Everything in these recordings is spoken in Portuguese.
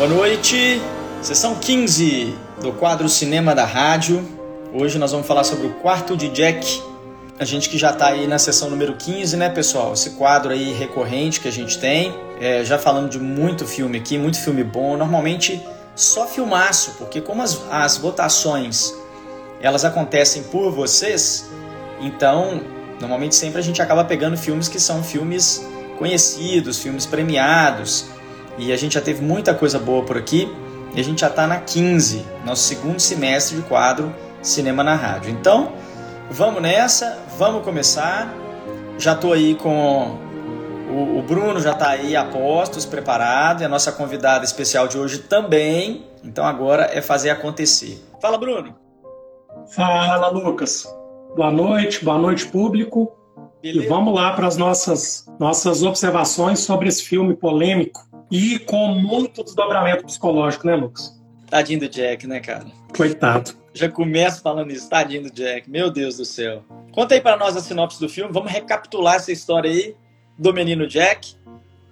Boa noite, sessão 15 do quadro Cinema da Rádio. Hoje nós vamos falar sobre o quarto de Jack. A gente que já está aí na sessão número 15, né, pessoal? Esse quadro aí recorrente que a gente tem. É, já falando de muito filme aqui, muito filme bom. Normalmente só filmaço, porque como as, as votações elas acontecem por vocês, então normalmente sempre a gente acaba pegando filmes que são filmes conhecidos, filmes premiados. E a gente já teve muita coisa boa por aqui. E a gente já está na 15, nosso segundo semestre de quadro Cinema na Rádio. Então, vamos nessa, vamos começar. Já estou aí com o, o Bruno, já está aí a postos, preparado, e a nossa convidada especial de hoje também. Então agora é fazer acontecer. Fala, Bruno. Fala, Lucas. Boa noite, boa noite, público. Beleza. E vamos lá para as nossas, nossas observações sobre esse filme polêmico e com muito desdobramento psicológico, né, Lucas? Tadinho do Jack, né, cara? Coitado. Já começo falando isso, tadinho do Jack, meu Deus do céu. Conta aí para nós a sinopse do filme, vamos recapitular essa história aí do menino Jack,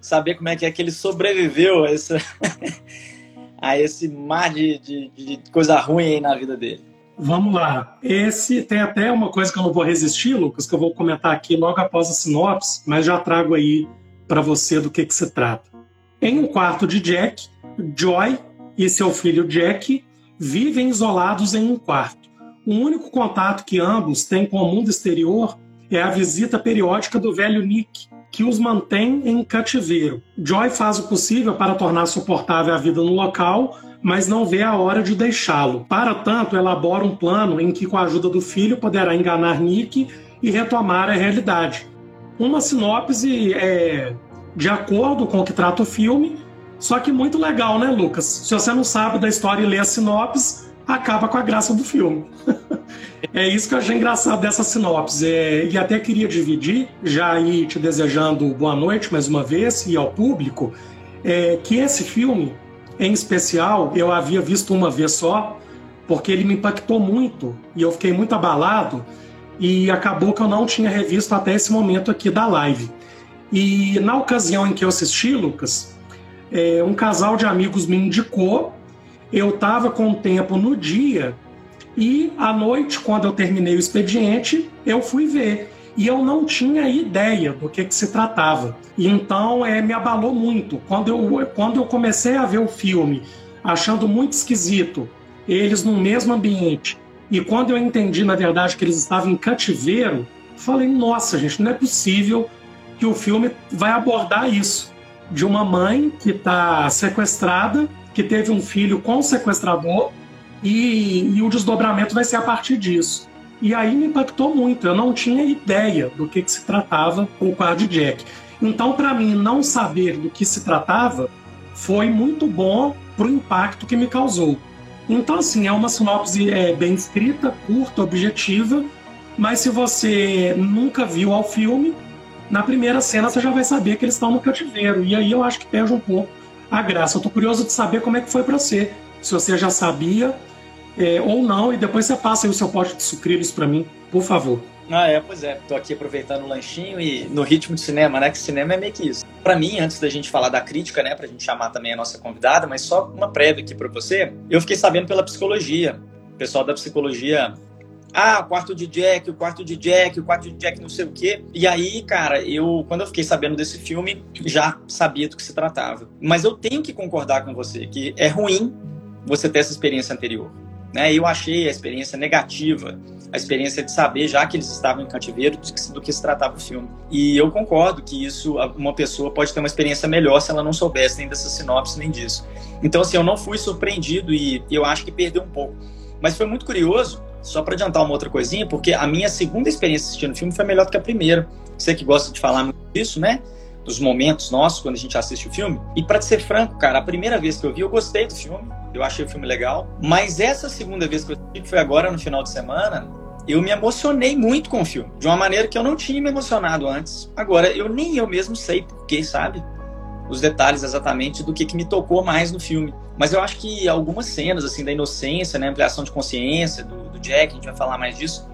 saber como é que é que ele sobreviveu a, essa a esse mar de, de, de coisa ruim aí na vida dele. Vamos lá. Esse tem até uma coisa que eu não vou resistir, Lucas, que eu vou comentar aqui logo após a sinopse, mas já trago aí para você do que, que se trata. Em um quarto de Jack, Joy e seu filho Jack vivem isolados em um quarto. O único contato que ambos têm com o mundo exterior é a visita periódica do velho Nick, que os mantém em cativeiro. Joy faz o possível para tornar suportável a vida no local, mas não vê a hora de deixá-lo. Para tanto, elabora um plano em que, com a ajuda do filho, poderá enganar Nick e retomar a realidade. Uma sinopse é, de acordo com o que trata o filme. Só que muito legal, né, Lucas? Se você não sabe da história e lê a sinopse, acaba com a graça do filme. é isso que eu achei engraçado dessa sinopse. É, e até queria dividir, já aí te desejando boa noite mais uma vez e ao público, é, que esse filme, em especial, eu havia visto uma vez só, porque ele me impactou muito e eu fiquei muito abalado e acabou que eu não tinha revisto até esse momento aqui da live. E na ocasião em que eu assisti, Lucas, é, um casal de amigos me indicou. Eu estava com o tempo no dia e à noite, quando eu terminei o expediente, eu fui ver. E eu não tinha ideia do que, que se tratava. E então é, me abalou muito. Quando eu, quando eu comecei a ver o filme, achando muito esquisito, eles no mesmo ambiente, e quando eu entendi, na verdade, que eles estavam em cativeiro, falei: nossa, gente, não é possível que o filme vai abordar isso de uma mãe que está sequestrada, que teve um filho com o sequestrador e, e, o desdobramento vai ser a partir disso. E aí me impactou muito. Eu não tinha ideia do que, que se tratava o quadro de Jack. Então, para mim, não saber do que se tratava foi muito bom para o impacto que me causou. Então, assim, é uma sinopse é, bem escrita, curta, objetiva, mas se você nunca viu ao filme, na primeira cena você já vai saber que eles estão no cativeiro. E aí eu acho que perde um pouco a graça. Eu tô curioso de saber como é que foi para você. Se você já sabia é, ou não, e depois você passa aí o seu pote de sucrilhos para mim, por favor. Ah, é, pois é. Tô aqui aproveitando o lanchinho e no ritmo de cinema, né? Que cinema é meio que isso. Para mim, antes da gente falar da crítica, né, pra gente chamar também a nossa convidada, mas só uma prévia aqui para você, eu fiquei sabendo pela psicologia. O pessoal da psicologia ah, o quarto de Jack, o quarto de Jack, o quarto de Jack, não sei o quê. E aí, cara, eu, quando eu fiquei sabendo desse filme, já sabia do que se tratava. Mas eu tenho que concordar com você que é ruim você ter essa experiência anterior. Né? Eu achei a experiência negativa, a experiência de saber, já que eles estavam em cativeiro, do que, do que se tratava o filme. E eu concordo que isso, uma pessoa pode ter uma experiência melhor se ela não soubesse nem dessa sinopse, nem disso. Então, assim, eu não fui surpreendido e eu acho que perdeu um pouco. Mas foi muito curioso só para adiantar uma outra coisinha, porque a minha segunda experiência assistindo o filme foi melhor do que a primeira. Você que gosta de falar disso, né? Dos momentos nossos quando a gente assiste o filme. E para ser franco, cara, a primeira vez que eu vi, eu gostei do filme. Eu achei o filme legal. Mas essa segunda vez que eu assisti, que foi agora no final de semana, eu me emocionei muito com o filme. De uma maneira que eu não tinha me emocionado antes. Agora, eu nem eu mesmo sei porquê, sabe? Os detalhes exatamente do que, que me tocou mais no filme. Mas eu acho que algumas cenas, assim, da inocência, né, ampliação de consciência do, do Jack, a gente vai falar mais disso,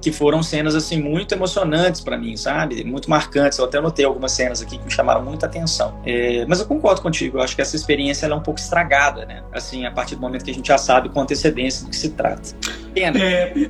que foram cenas assim muito emocionantes para mim, sabe? Muito marcantes. Eu até notei algumas cenas aqui que me chamaram muita atenção. É, mas eu concordo contigo. Eu acho que essa experiência é um pouco estragada, né? Assim, a partir do momento que a gente já sabe com antecedência do que se trata. Pena. É,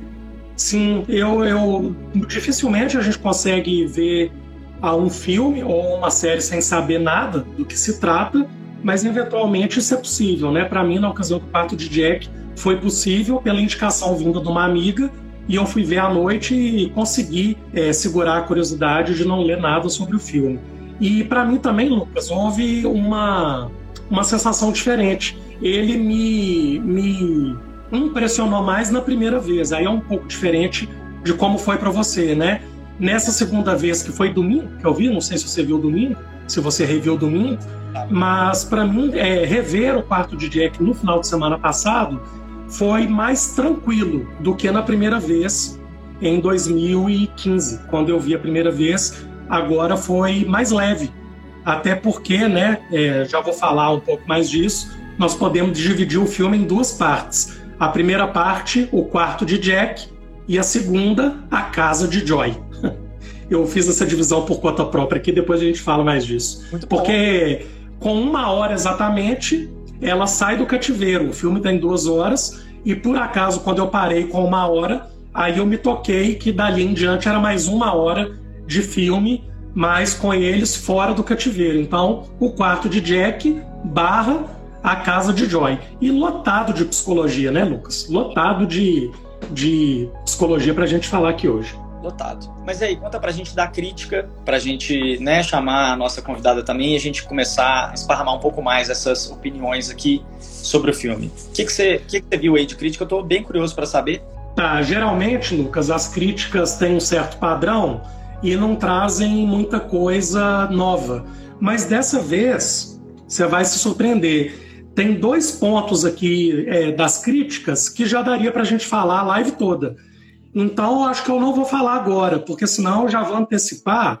sim, eu, eu dificilmente a gente consegue ver a um filme ou uma série sem saber nada do que se trata, mas eventualmente isso é possível, né? Para mim, na ocasião do parto de Jack, foi possível pela indicação vinda de uma amiga e eu fui ver à noite e consegui é, segurar a curiosidade de não ler nada sobre o filme. E para mim também, Lucas, houve uma, uma sensação diferente. Ele me, me impressionou mais na primeira vez. Aí é um pouco diferente de como foi para você, né? Nessa segunda vez, que foi domingo, que eu vi, não sei se você viu domingo, se você reviu domingo, mas para mim, é, rever o quarto de Jack no final de semana passado foi mais tranquilo do que na primeira vez, em 2015, quando eu vi a primeira vez. Agora foi mais leve, até porque, né, é, já vou falar um pouco mais disso, nós podemos dividir o filme em duas partes. A primeira parte, o quarto de Jack, e a segunda, a casa de Joy. Eu fiz essa divisão por conta própria aqui, depois a gente fala mais disso. Muito porque bom. com uma hora exatamente, ela sai do cativeiro. O filme tem duas horas e por acaso, quando eu parei com uma hora, aí eu me toquei que dali em diante era mais uma hora de filme, mas com eles fora do cativeiro. Então, o quarto de Jack barra a casa de Joy. E lotado de psicologia, né, Lucas? Lotado de, de psicologia para a gente falar aqui hoje lotado. Mas aí, conta pra gente da crítica, pra gente né, chamar a nossa convidada também e a gente começar a esparramar um pouco mais essas opiniões aqui sobre o filme. O que, que, você, que, que você viu aí de crítica? Eu tô bem curioso para saber. Tá, geralmente, Lucas, as críticas têm um certo padrão e não trazem muita coisa nova. Mas dessa vez, você vai se surpreender. Tem dois pontos aqui é, das críticas que já daria para a gente falar a live toda. Então, acho que eu não vou falar agora, porque senão eu já vou antecipar.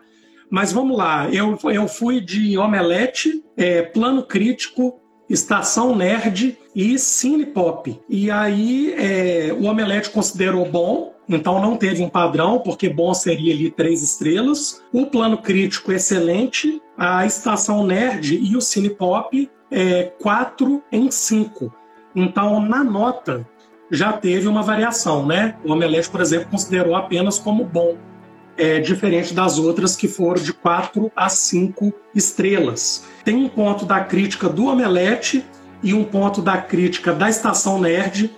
Mas vamos lá, eu, eu fui de Omelete, é, Plano Crítico, Estação Nerd e Cine Pop. E aí é, o Omelete considerou bom, então não teve um padrão, porque bom seria ali três estrelas. O Plano Crítico, excelente. A Estação Nerd e o Cine Pop, é, quatro em cinco. Então, na nota, já teve uma variação, né? O Omelete, por exemplo, considerou apenas como bom, é, diferente das outras que foram de 4 a 5 estrelas. Tem um ponto da crítica do Omelete e um ponto da crítica da Estação Nerd,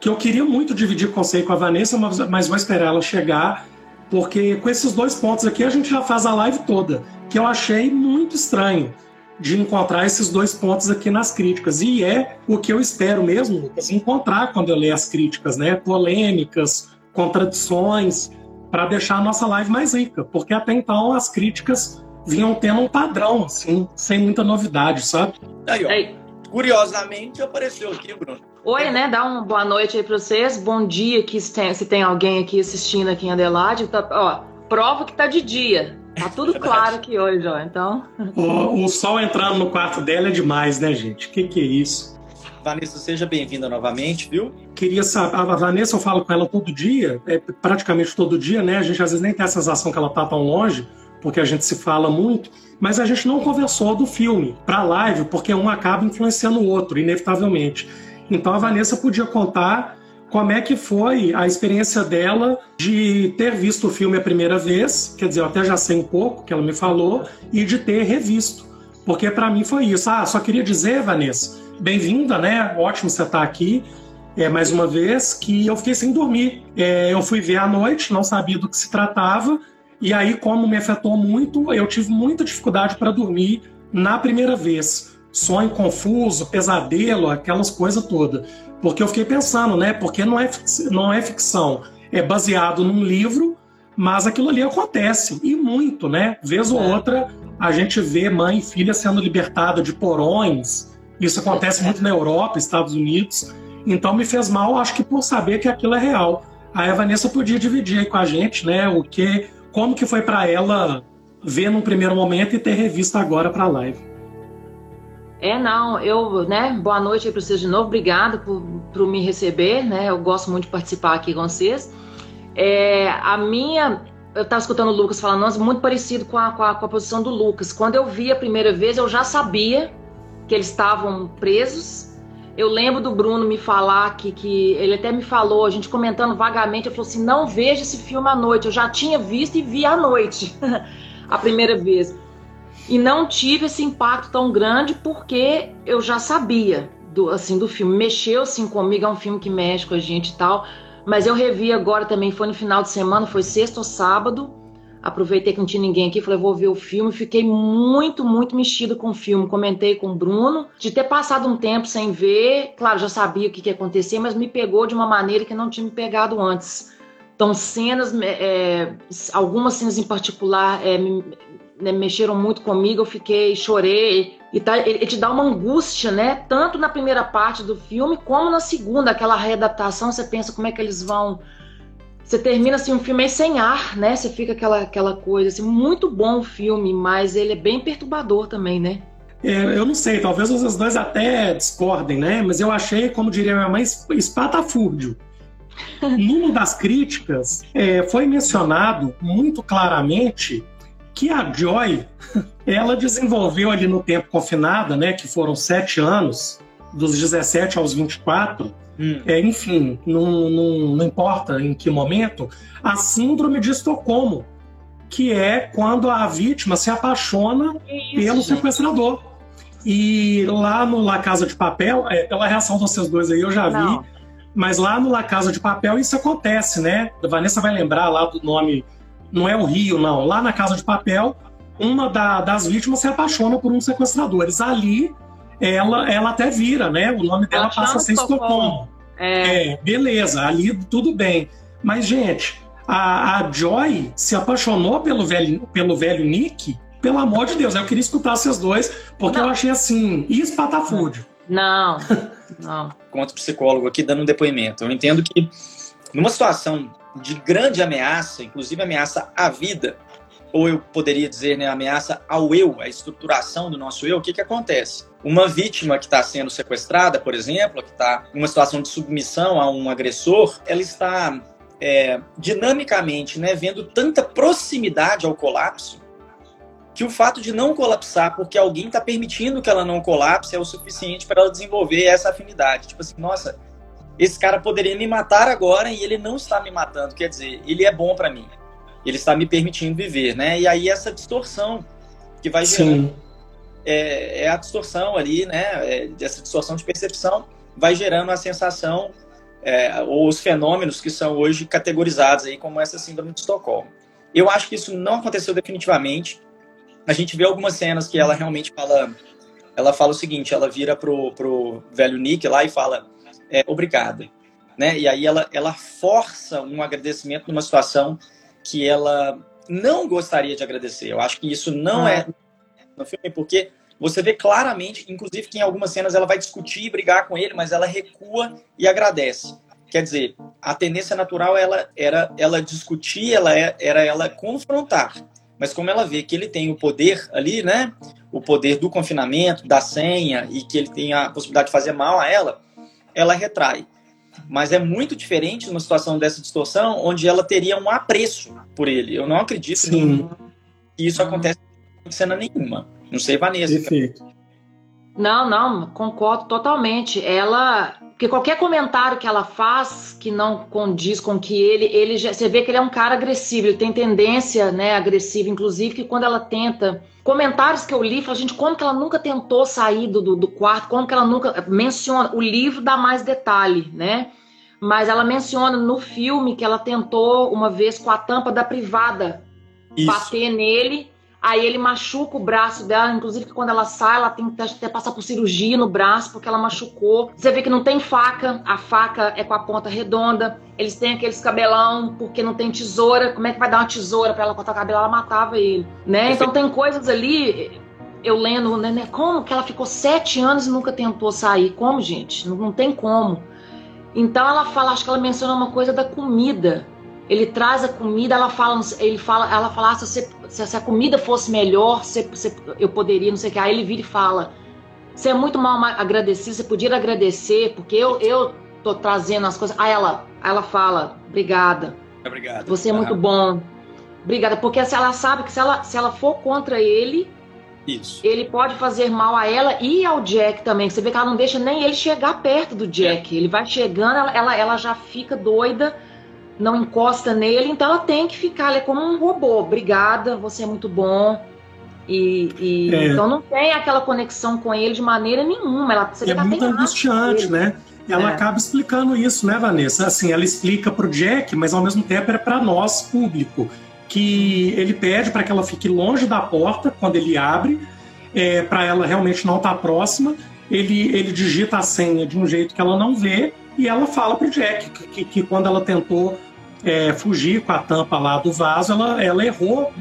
que eu queria muito dividir com você e com a Vanessa, mas, vou esperar ela chegar, porque com esses dois pontos aqui a gente já faz a live toda, que eu achei muito estranho de encontrar esses dois pontos aqui nas críticas. E é o que eu espero mesmo, Lucas, encontrar quando eu ler as críticas, né? Polêmicas, contradições, para deixar a nossa live mais rica, porque até então as críticas vinham tendo um padrão, assim, sem muita novidade, sabe? Aí, ó. Aí. Curiosamente apareceu aqui, Bruno. Oi, né? Dá uma boa noite aí para vocês. Bom dia que se tem, se tem alguém aqui assistindo aqui em Adelaide. Tá, ó, prova que tá de dia. Tá tudo claro aqui hoje, ó. Então. O, o sol entrando no quarto dela é demais, né, gente? Que que é isso? Vanessa, seja bem-vinda novamente, viu? Queria saber, a Vanessa eu falo com ela todo dia, é, praticamente todo dia, né? A gente às vezes nem tem a sensação que ela tá tão longe, porque a gente se fala muito, mas a gente não conversou do filme para live, porque um acaba influenciando o outro, inevitavelmente. Então a Vanessa podia contar como é que foi a experiência dela de ter visto o filme a primeira vez, quer dizer, eu até já sei um pouco que ela me falou, e de ter revisto. Porque para mim foi isso. Ah, só queria dizer, Vanessa, bem-vinda, né? Ótimo você estar tá aqui. É, mais uma vez, que eu fiquei sem dormir. É, eu fui ver à noite, não sabia do que se tratava, e aí, como me afetou muito, eu tive muita dificuldade para dormir na primeira vez. Sonho confuso, pesadelo, aquelas coisas todas. Porque eu fiquei pensando, né? Porque não é, não é ficção, é baseado num livro, mas aquilo ali acontece, e muito, né? Vez ou é. outra, a gente vê mãe e filha sendo libertada de porões. Isso acontece muito na Europa, Estados Unidos. Então me fez mal, acho que por saber que aquilo é real. Aí a Vanessa podia dividir aí com a gente, né? O que, como que foi para ela ver num primeiro momento e ter revista agora para a live. É, não, eu, né, boa noite aí para vocês de novo, obrigada por, por me receber, né, eu gosto muito de participar aqui com vocês. É, a minha. Eu estava escutando o Lucas falando, nossa, muito parecido com a, com, a, com a posição do Lucas. Quando eu vi a primeira vez, eu já sabia que eles estavam presos. Eu lembro do Bruno me falar que, que ele até me falou, a gente comentando vagamente, ele falou assim: não veja esse filme à noite. Eu já tinha visto e vi à noite, a primeira vez. E não tive esse impacto tão grande porque eu já sabia do, assim, do filme. Mexeu assim comigo, é um filme que mexe com a gente e tal. Mas eu revi agora também, foi no final de semana, foi sexta ou sábado. Aproveitei que não tinha ninguém aqui, falei, vou ver o filme. Fiquei muito, muito mexido com o filme. Comentei com o Bruno, de ter passado um tempo sem ver. Claro, já sabia o que, que ia acontecer, mas me pegou de uma maneira que não tinha me pegado antes. Então, cenas, é, algumas cenas em particular é, me, né, mexeram muito comigo, eu fiquei, chorei. E tá, ele, ele, te dá uma angústia, né? Tanto na primeira parte do filme, como na segunda, aquela readaptação, você pensa como é que eles vão. Você termina assim um filme meio sem ar, né? Você fica aquela, aquela coisa assim, muito bom o filme, mas ele é bem perturbador também, né? É, eu não sei, talvez os dois até discordem, né? Mas eu achei, como diria minha mãe, espatafúrdio. Numa das críticas, é, foi mencionado muito claramente que a Joy ela desenvolveu ali no tempo confinada, né, que foram sete anos, dos 17 aos 24, hum. é, enfim, não, não, não importa em que momento, a síndrome de Estocolmo, que é quando a vítima se apaixona isso, pelo gente. sequestrador. E lá no La Casa de Papel, é, pela reação de vocês dois aí, eu já não. vi, mas lá no La Casa de Papel isso acontece, né? A Vanessa vai lembrar lá do nome não é o Rio, não. Lá na Casa de Papel, uma da, das vítimas se apaixona por um sequestrador. Eles ali, ela, ela até vira, né? O nome dela passa a ser Estocolmo. É. é, beleza, ali tudo bem. Mas, gente, a, a Joy se apaixonou pelo velho, pelo velho Nick, pelo amor de Deus, eu queria escutar vocês dois, porque não. eu achei assim, espatafúrdio. Não, não. Contra psicólogo aqui dando um depoimento. Eu entendo que numa situação de grande ameaça, inclusive ameaça à vida, ou eu poderia dizer, né, ameaça ao eu, à estruturação do nosso eu, o que, que acontece? Uma vítima que está sendo sequestrada, por exemplo, que está em uma situação de submissão a um agressor, ela está é, dinamicamente né, vendo tanta proximidade ao colapso que o fato de não colapsar porque alguém está permitindo que ela não colapse é o suficiente para ela desenvolver essa afinidade. Tipo assim, nossa, esse cara poderia me matar agora e ele não está me matando. Quer dizer, ele é bom para mim. Ele está me permitindo viver, né? E aí essa distorção que vai gerando é, é, a distorção ali, né? É, essa distorção de percepção vai gerando a sensação é, ou os fenômenos que são hoje categorizados aí como essa síndrome de Estocolmo. Eu acho que isso não aconteceu definitivamente. A gente vê algumas cenas que ela realmente fala, ela fala o seguinte, ela vira pro, pro velho Nick lá e fala é, obrigado. Né? E aí ela, ela força um agradecimento numa situação que ela não gostaria de agradecer. Eu acho que isso não ah. é no filme, porque você vê claramente, inclusive que em algumas cenas ela vai discutir e brigar com ele, mas ela recua e agradece. Quer dizer, a tendência natural ela era ela discutir, ela é, era ela confrontar. Mas como ela vê que ele tem o poder ali, né? O poder do confinamento, da senha e que ele tem a possibilidade de fazer mal a ela, ela retrai. Mas é muito diferente numa situação dessa distorção, onde ela teria um apreço por ele. Eu não acredito Sim. que isso acontece em cena nenhuma. Não sei, Vanessa. Perfeito. Não, não, concordo totalmente. Ela. Porque qualquer comentário que ela faz que não condiz com que ele, ele já, você vê que ele é um cara agressivo, ele tem tendência, né, agressiva, inclusive que quando ela tenta comentários que eu li, falei, gente, como que ela nunca tentou sair do, do, do, quarto, como que ela nunca menciona, o livro dá mais detalhe, né? Mas ela menciona no filme que ela tentou uma vez com a tampa da privada Isso. bater nele Aí ele machuca o braço dela, inclusive que quando ela sai, ela tem que até passar por cirurgia no braço porque ela machucou. Você vê que não tem faca, a faca é com a ponta redonda. Eles têm aqueles cabelão porque não tem tesoura. Como é que vai dar uma tesoura para ela cortar o cabelo? Ela matava ele, né? Então tem coisas ali. Eu lendo, né, né? Como que ela ficou sete anos e nunca tentou sair? Como, gente? Não, não tem como. Então ela fala, acho que ela menciona uma coisa da comida ele traz a comida, ela fala, ele fala, ela fala, ah, se, você, se, a comida fosse melhor, você, eu poderia, não sei o que. Aí ele vira e fala, você é muito mal agradecido, você podia agradecer, porque eu, eu tô trazendo as coisas. Aí ela, ela fala, obrigada. Obrigado. Você é muito bom. Obrigada, porque se ela sabe que se ela, se ela for contra ele, Isso. ele pode fazer mal a ela e ao Jack também. Você vê que ela não deixa nem ele chegar perto do Jack. Ele vai chegando, ela, ela, ela já fica doida, não encosta nele, então ela tem que ficar, ela é como um robô. Obrigada, você é muito bom. E, e- É. então não tem aquela conexão com ele de maneira nenhuma. Ela, você É muito angustiante, né? Ela É. acaba explicando isso, né, Vanessa? Assim, ela explica pro Jack, mas ao mesmo tempo é para nós, público, que ele pede para que ela fique longe da porta quando ele abre, é, para ela realmente não estar próxima. Ele, ele digita a senha de um jeito que ela não vê e ela fala pro Jack que, que- que quando ela tentou é, fugir com a tampa lá do vaso, ela, ela errou,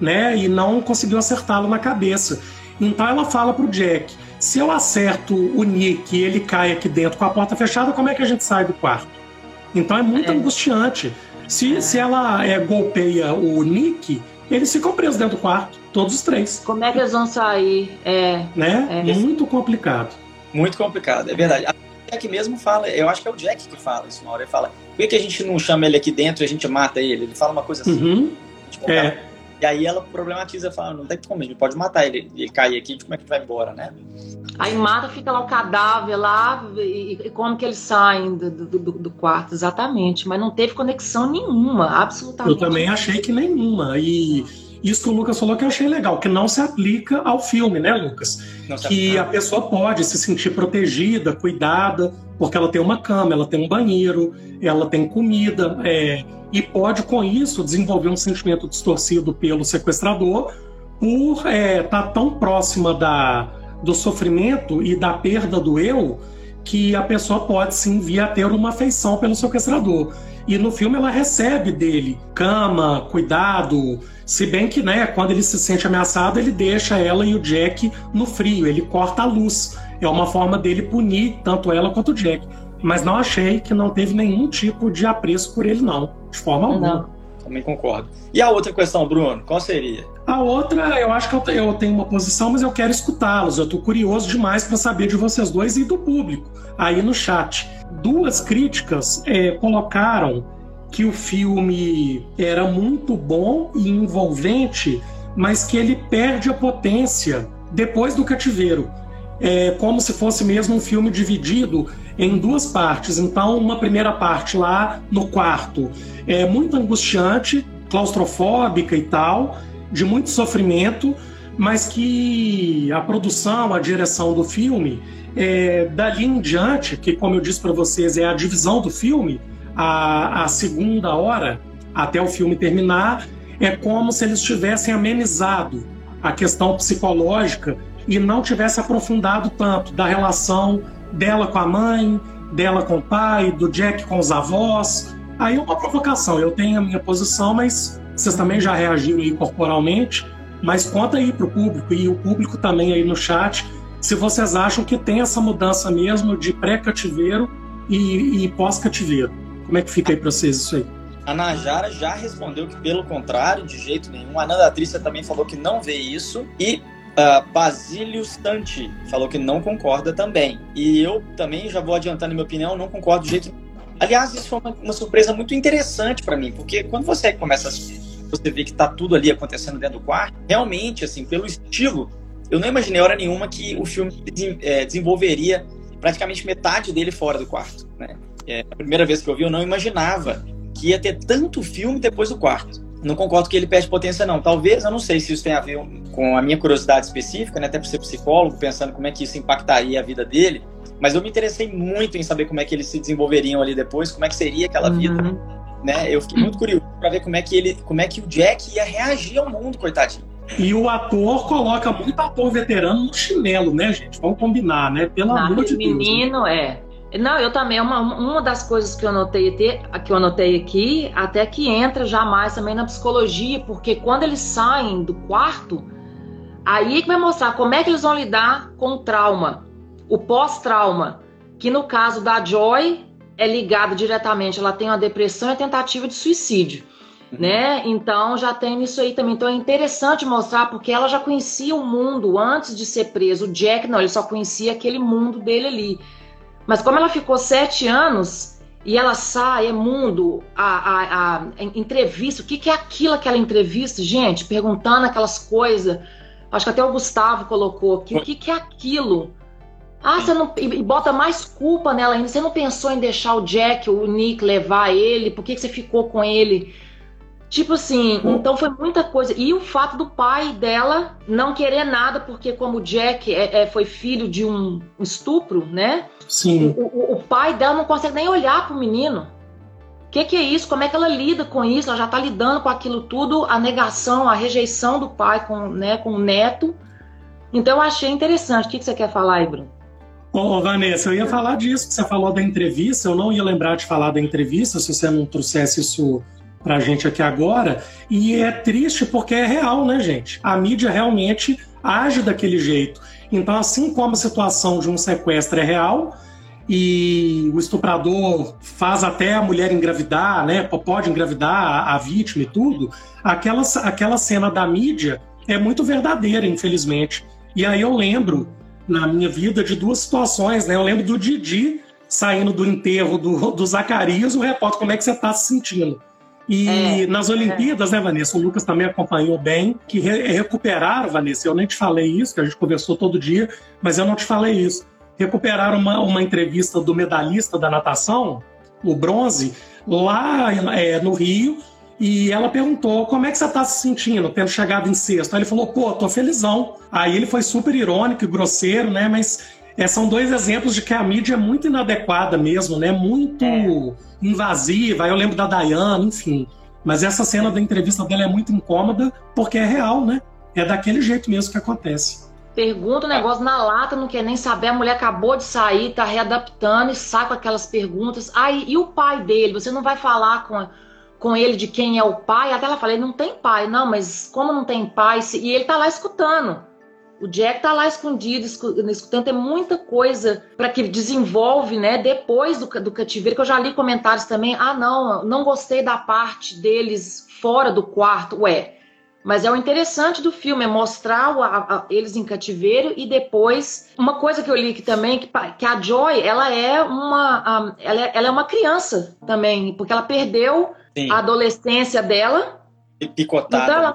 né? E não conseguiu acertá-lo na cabeça. Então ela fala pro Jack: se eu acerto o Nick e ele cai aqui dentro com a porta fechada, como é que a gente sai do quarto? Então é muito É. angustiante. Se, É. se ela é, golpeia o Nick, eles ficam presos dentro do quarto, todos os três. Como é que eles vão sair? É, Né? É. Muito complicado. Muito complicado, é verdade. O Jack mesmo fala, eu acho que é o Jack que fala isso uma hora. Ele fala, por que, que a gente não chama ele aqui dentro e a gente mata ele? Ele fala uma coisa assim. Uhum. tipo, É. E aí ela problematiza, fala, não tem como, a gente pode matar ele. Ele cair aqui, como é que vai embora, né? Aí mata, fica lá o cadáver lá, e, e como que eles saem do, do, do- do quarto, exatamente. Mas não teve conexão nenhuma, absolutamente. Eu também achei que nenhuma. E isso que o Lucas falou que eu achei legal, que não se aplica ao filme, né, Lucas? Que a pessoa pode se sentir protegida, cuidada, porque ela tem uma cama, ela tem um banheiro, ela tem comida, é, e pode com isso desenvolver um sentimento distorcido pelo sequestrador por estar tão próxima da, do sofrimento e da perda do eu que a pessoa pode sim vir a ter uma afeição pelo sequestrador. E no filme ela recebe dele cama, cuidado, se bem que, né, quando ele se sente ameaçado, ele deixa ela e o Jack no frio, ele corta a luz. É uma forma dele punir tanto ela quanto o Jack. Mas não achei que não teve nenhum tipo de apreço por ele, não. De forma alguma. Não. Também concordo. E a outra questão, Bruno, qual seria? A outra, eu acho que eu te- eu tenho uma posição, mas eu quero escutá-los. Eu tô curioso demais para saber de vocês dois e do público aí no chat. Duas críticas é, colocaram que o filme era muito bom e envolvente, mas que ele perde a potência depois do cativeiro. É como se fosse mesmo um filme dividido em duas partes. Então, uma primeira parte lá no quarto é muito angustiante, claustrofóbica e tal, de muito sofrimento, mas que a produção, a direção do filme, é, dali em diante, que como eu disse para vocês, é a divisão do filme, a, a segunda hora, até o filme terminar, é como se eles tivessem amenizado a questão psicológica e não tivesse aprofundado tanto da relação dela com a mãe, dela com o pai, do Jack com os avós. Aí é uma provocação. Eu tenho a minha posição, mas vocês também já reagiram aí corporalmente. Mas conta aí pro público e o público também aí no chat se vocês acham que tem essa mudança mesmo de pré-cativeiro e, e pós-cativeiro. Como é que fica aí pra vocês isso aí? A Najara já respondeu que, pelo contrário, de jeito nenhum. A Nanda Trícia também falou que não vê isso. E uh, Basílio Stanti falou que não concorda também. E eu também já vou adiantando minha opinião, não concordo de jeito nenhum. Aliás, isso foi uma, uma surpresa muito interessante para mim, porque quando você começa a você vê que tá tudo ali acontecendo dentro do quarto, realmente, assim, pelo estilo, eu não imaginei hora nenhuma que o filme é, desenvolveria praticamente metade dele fora do quarto, né? É, a primeira vez que eu vi, eu não imaginava que ia ter tanto filme depois do quarto. Não concordo que ele perde potência, não. Talvez, eu não sei se isso tem a ver com a minha curiosidade específica, né? até por ser psicólogo, pensando como é que isso impactaria a vida dele. Mas eu me interessei muito em saber como é que eles se desenvolveriam ali depois, como é que seria aquela vida. Né? Eu fiquei muito curioso para ver como é que ele, como é que o Jack ia reagir ao mundo, coitadinho. E o ator coloca muito ator veterano no chinelo, né, gente? Vamos combinar, né? Pelo Não, amor de Deus. né? menino, é. Não, eu também, uma, uma das coisas que eu anotei, que eu anotei aqui, até que entra jamais também na psicologia, porque quando eles saem do quarto, aí que vai mostrar como é que eles vão lidar com o trauma, o pós-trauma, que no caso da Joy é ligado diretamente, ela tem uma depressão e a tentativa de suicídio. Né? Então já tem isso aí também. Então é interessante mostrar porque ela já conhecia o mundo antes de ser preso. O Jack não, ele só conhecia aquele mundo dele ali. Mas como ela ficou sete anos, e ela sai, é mundo, a, a, a entrevista, o que, que é aquilo, aquela entrevista, gente, perguntando aquelas coisas. Acho que até o Gustavo colocou aqui, o que, que é aquilo? Ah, você não. E bota mais culpa nela ainda. Você não pensou em deixar o Jack, o Nick, levar ele? Por que, que você ficou com ele? Tipo assim, então foi muita coisa. E o fato do pai dela não querer nada, porque como o Jack é, é, foi filho de um estupro, né? Sim. O, o, o, pai dela não consegue nem olhar pro menino. O que, que, é isso? Como é que ela lida com isso? Ela já tá lidando com aquilo tudo, a negação, a rejeição do pai com, né, com o neto. Então eu achei interessante. O que, que você quer falar aí, Bruno? Ô, Vanessa, eu ia falar disso que você falou da entrevista. Eu não ia lembrar de falar da entrevista se você não trouxesse isso pra gente aqui agora. E é triste porque é real, né, gente? A mídia realmente age daquele jeito. Então, assim como a situação de um sequestro é real e o estuprador faz até a mulher engravidar, né? Pode engravidar a, vítima e tudo, aquela, aquela cena da mídia é muito verdadeira, infelizmente. E aí eu lembro, na minha vida, de duas situações, né? Eu lembro do Didi saindo do enterro do, do Zacarias, o repórter, como é que você está se sentindo? E é, nas Olimpíadas, é. né, Vanessa? O Lucas também acompanhou bem, que re recuperaram, Vanessa, eu nem te falei isso, que a gente conversou todo dia, mas eu não te falei isso. Recuperaram uma, uma entrevista do medalhista da natação, o bronze, lá é, no Rio, e ela perguntou como é que você está se sentindo, tendo chegado em sexto. Aí ele falou, pô, tô felizão. Aí ele foi super irônico e grosseiro, né? Mas é, são dois exemplos de que a mídia é muito inadequada mesmo, né? Muito é. invasiva. Eu lembro da Dayana, enfim. Mas essa cena da entrevista dela é muito incômoda porque é real, né? É daquele jeito mesmo que acontece. Pergunta o negócio na lata, não quer nem saber. A mulher acabou de sair, tá readaptando e sai com aquelas perguntas. Aí, e o pai dele? Você não vai falar com, com ele de quem é o pai? Até ela falou, ele não tem pai. Não, mas como não tem pai? E ele tá lá escutando. O Jack tá lá escondido, escutando, tem muita coisa para que ele desenvolve, né? Depois do, do cativeiro, que eu já li comentários também. Ah, não, não gostei da parte deles fora do quarto. Ué, mas é o interessante do filme, é mostrar o, a, a, eles em cativeiro e depois. Uma coisa que eu li aqui também, que, que a Joy, ela é uma. ela, é, ela é uma criança também, porque ela perdeu Sim. a adolescência dela. E picotada. Então ela,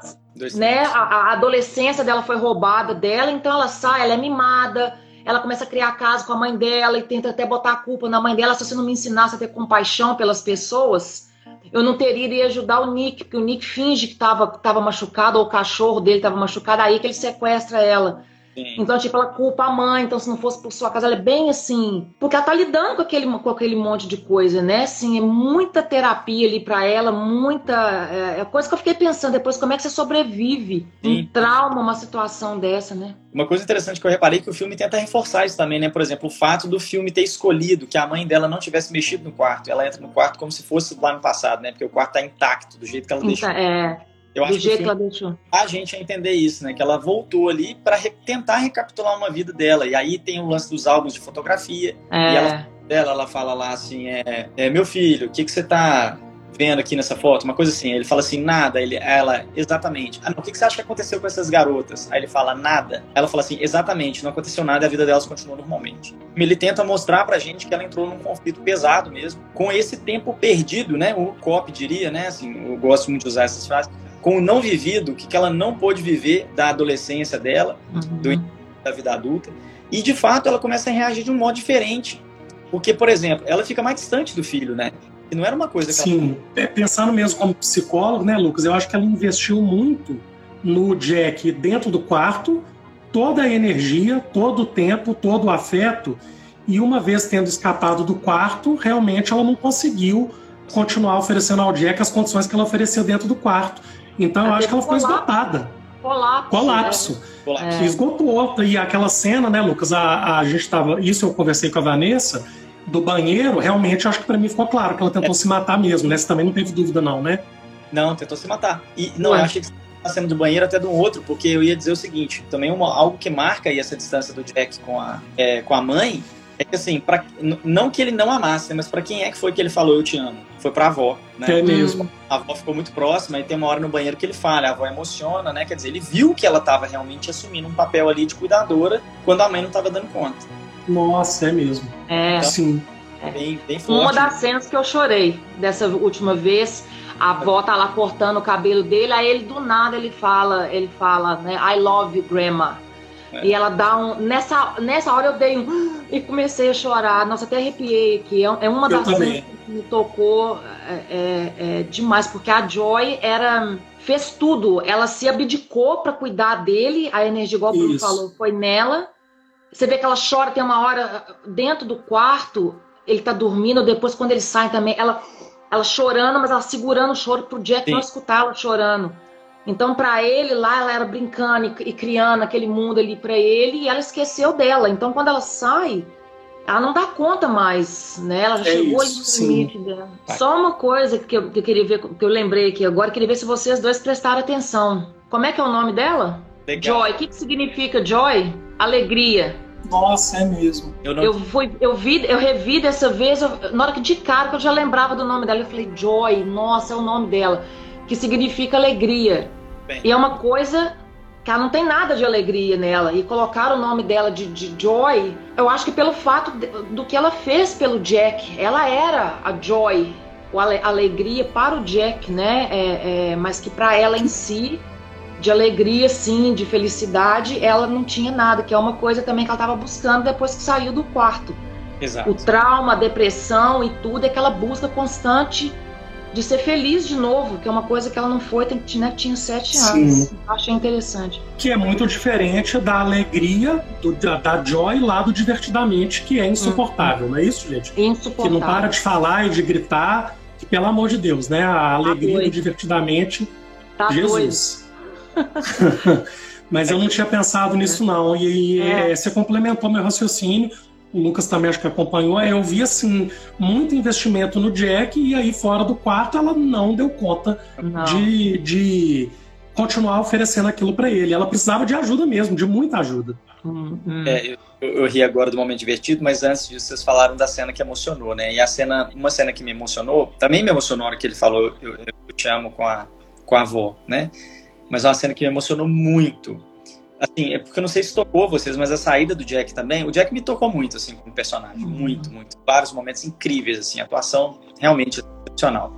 né? A, a, adolescência dela foi roubada dela, então ela sai, ela é mimada, ela começa a criar casa com a mãe dela e tenta até botar a culpa na mãe dela. Se você não me ensinasse a ter compaixão pelas pessoas, eu não teria iria ajudar o Nick, porque o Nick finge que estava tava machucado, ou o cachorro dele estava machucado, aí que ele sequestra ela. Sim. Então, tipo, ela culpa a mãe. Então, se não fosse por sua casa, ela é bem assim. Porque ela tá lidando com aquele, com aquele monte de coisa, né? Assim, é muita terapia ali para ela, muita. É, é, coisa que eu fiquei pensando depois, como é que você sobrevive Sim. um trauma, uma situação dessa, né? Uma coisa interessante que eu reparei é que o filme tenta reforçar isso também, né? Por exemplo, o fato do filme ter escolhido que a mãe dela não tivesse mexido no quarto. Ela entra no quarto como se fosse lá no passado, né? Porque o quarto tá intacto, do jeito que ela então, deixou. É. Eu acho Do jeito que, ela deixou. A gente a entender isso, né? Que ela voltou ali para re tentar recapitular uma vida dela. E aí tem o lance dos álbuns de fotografia. É. E ela, dela, ela fala lá assim: é, é meu filho, o que, que você tá vendo aqui nessa foto? Uma coisa assim. Ele fala assim: nada. Ele, ela, exatamente. Ah, não, o que, que você acha que aconteceu com essas garotas? Aí ele fala: nada. Ela fala assim: exatamente, não aconteceu nada e a vida delas continuou normalmente. Ele tenta mostrar pra gente que ela entrou num conflito pesado mesmo, com esse tempo perdido, né? O Cop diria, né? Assim, eu gosto muito de usar essas frases com o não vivido, o que, que ela não pôde viver da adolescência dela, uhum. do, da vida adulta. E de fato ela começa a reagir de um modo diferente. Porque, por exemplo, ela fica mais distante do filho, né? E não era uma coisa que Sim, ela... É, pensando mesmo como psicólogo, né, Lucas? Eu acho que ela investiu muito no Jack dentro do quarto, toda a energia, todo o tempo, todo o afeto. E uma vez tendo escapado do quarto, realmente ela não conseguiu continuar oferecendo ao Jack as condições que ela oferecia dentro do quarto. Então eu acho que ela ficou esgotada. Colapso. Colapso. Colapso. É. Esgotou. E aquela cena, né, Lucas? A, a gente tava. Isso eu conversei com a Vanessa, do banheiro, realmente acho que para mim ficou claro que ela tentou é. se matar mesmo, né? Você também não teve dúvida, não, né? Não, tentou se matar. E não, Ué. eu achei que a cena do banheiro até de um outro, porque eu ia dizer o seguinte: também uma, algo que marca aí essa distância do Jack com a, é, com a mãe é que assim, pra, não que ele não amasse, mas para quem é que foi que ele falou eu te amo? Foi pra avó, né? É mesmo. A avó ficou muito próxima e tem uma hora no banheiro que ele fala, a avó emociona, né? Quer dizer, ele viu que ela tava realmente assumindo um papel ali de cuidadora quando a mãe não tava dando conta. Nossa, é mesmo. É. Então, Sim. é. bem, bem forte. Uma das cenas que eu chorei dessa última vez, a avó tá lá cortando o cabelo dele, aí ele do nada ele fala, ele fala, né, I love you, grandma. É. E ela dá um. Nessa, nessa hora eu dei um. E comecei a chorar. Nossa, até arrepiei aqui. É, é uma das cenas que me tocou é, é, é, demais, porque a Joy era. Fez tudo. Ela se abdicou para cuidar dele. A energia, igual o Bruno falou, foi nela. Você vê que ela chora, tem uma hora dentro do quarto, ele tá dormindo, depois quando ele sai também, ela, ela chorando, mas ela segurando o choro pro Jack Sim. não escutar ela chorando. Então, para ele, lá ela era brincando e, criando aquele mundo ali para ele e ela esqueceu dela. Então, quando ela sai, ela não dá conta mais, né? Ela já é chegou isso, ali no limite dela. Só uma coisa que eu, que eu, queria ver, que eu lembrei aqui agora, queria ver se vocês dois prestaram atenção. Como é que é o nome dela? Legal. Joy. O que, que significa Joy? Alegria. Nossa, é mesmo. Eu, não... eu, fui, eu vi, eu revi dessa vez, eu, na hora que de cara que eu já lembrava do nome dela, eu falei, Joy, nossa, é o nome dela que significa alegria. Bem. E é uma coisa que ela não tem nada de alegria nela. E colocar o nome dela de, de Joy, eu acho que pelo fato de, do que ela fez pelo Jack. Ela era a Joy, a alegria para o Jack, né? É, é, mas que para ela em si, de alegria, sim, de felicidade, ela não tinha nada, que é uma coisa também que ela estava buscando depois que saiu do quarto. Exato. O trauma, a depressão e tudo é aquela busca constante de ser feliz de novo, que é uma coisa que ela não foi, tem, né, tinha sete anos. Sim. Achei interessante. Que é muito diferente da alegria do, da, da Joy lá do Divertidamente, que é insuportável, hum. não é isso, gente? Insuportável. Que não para de falar e de gritar, que, pelo amor de Deus, né? A tá alegria do Divertidamente. Tá Jesus. Mas eu não tinha pensado nisso, não. E, e. É, você complementou meu raciocínio o Lucas também acho que acompanhou, eu vi assim muito investimento no Jack e aí fora do quarto ela não deu conta não. De, de continuar oferecendo aquilo para ele. Ela precisava de ajuda mesmo, de muita ajuda. Hum, hum. É, eu, eu, ri agora do momento divertido, mas antes disso vocês falaram da cena que emocionou, né? E a cena, uma cena que me emocionou, também me emocionou na hora que ele falou eu, eu te amo com a, com a avó, né? Mas é uma cena que me emocionou muito assim, é porque eu não sei se tocou vocês, mas a saída do Jack também, o Jack me tocou muito, assim, como personagem, uhum. muito, muito. Vários momentos incríveis, assim, atuação realmente excepcional.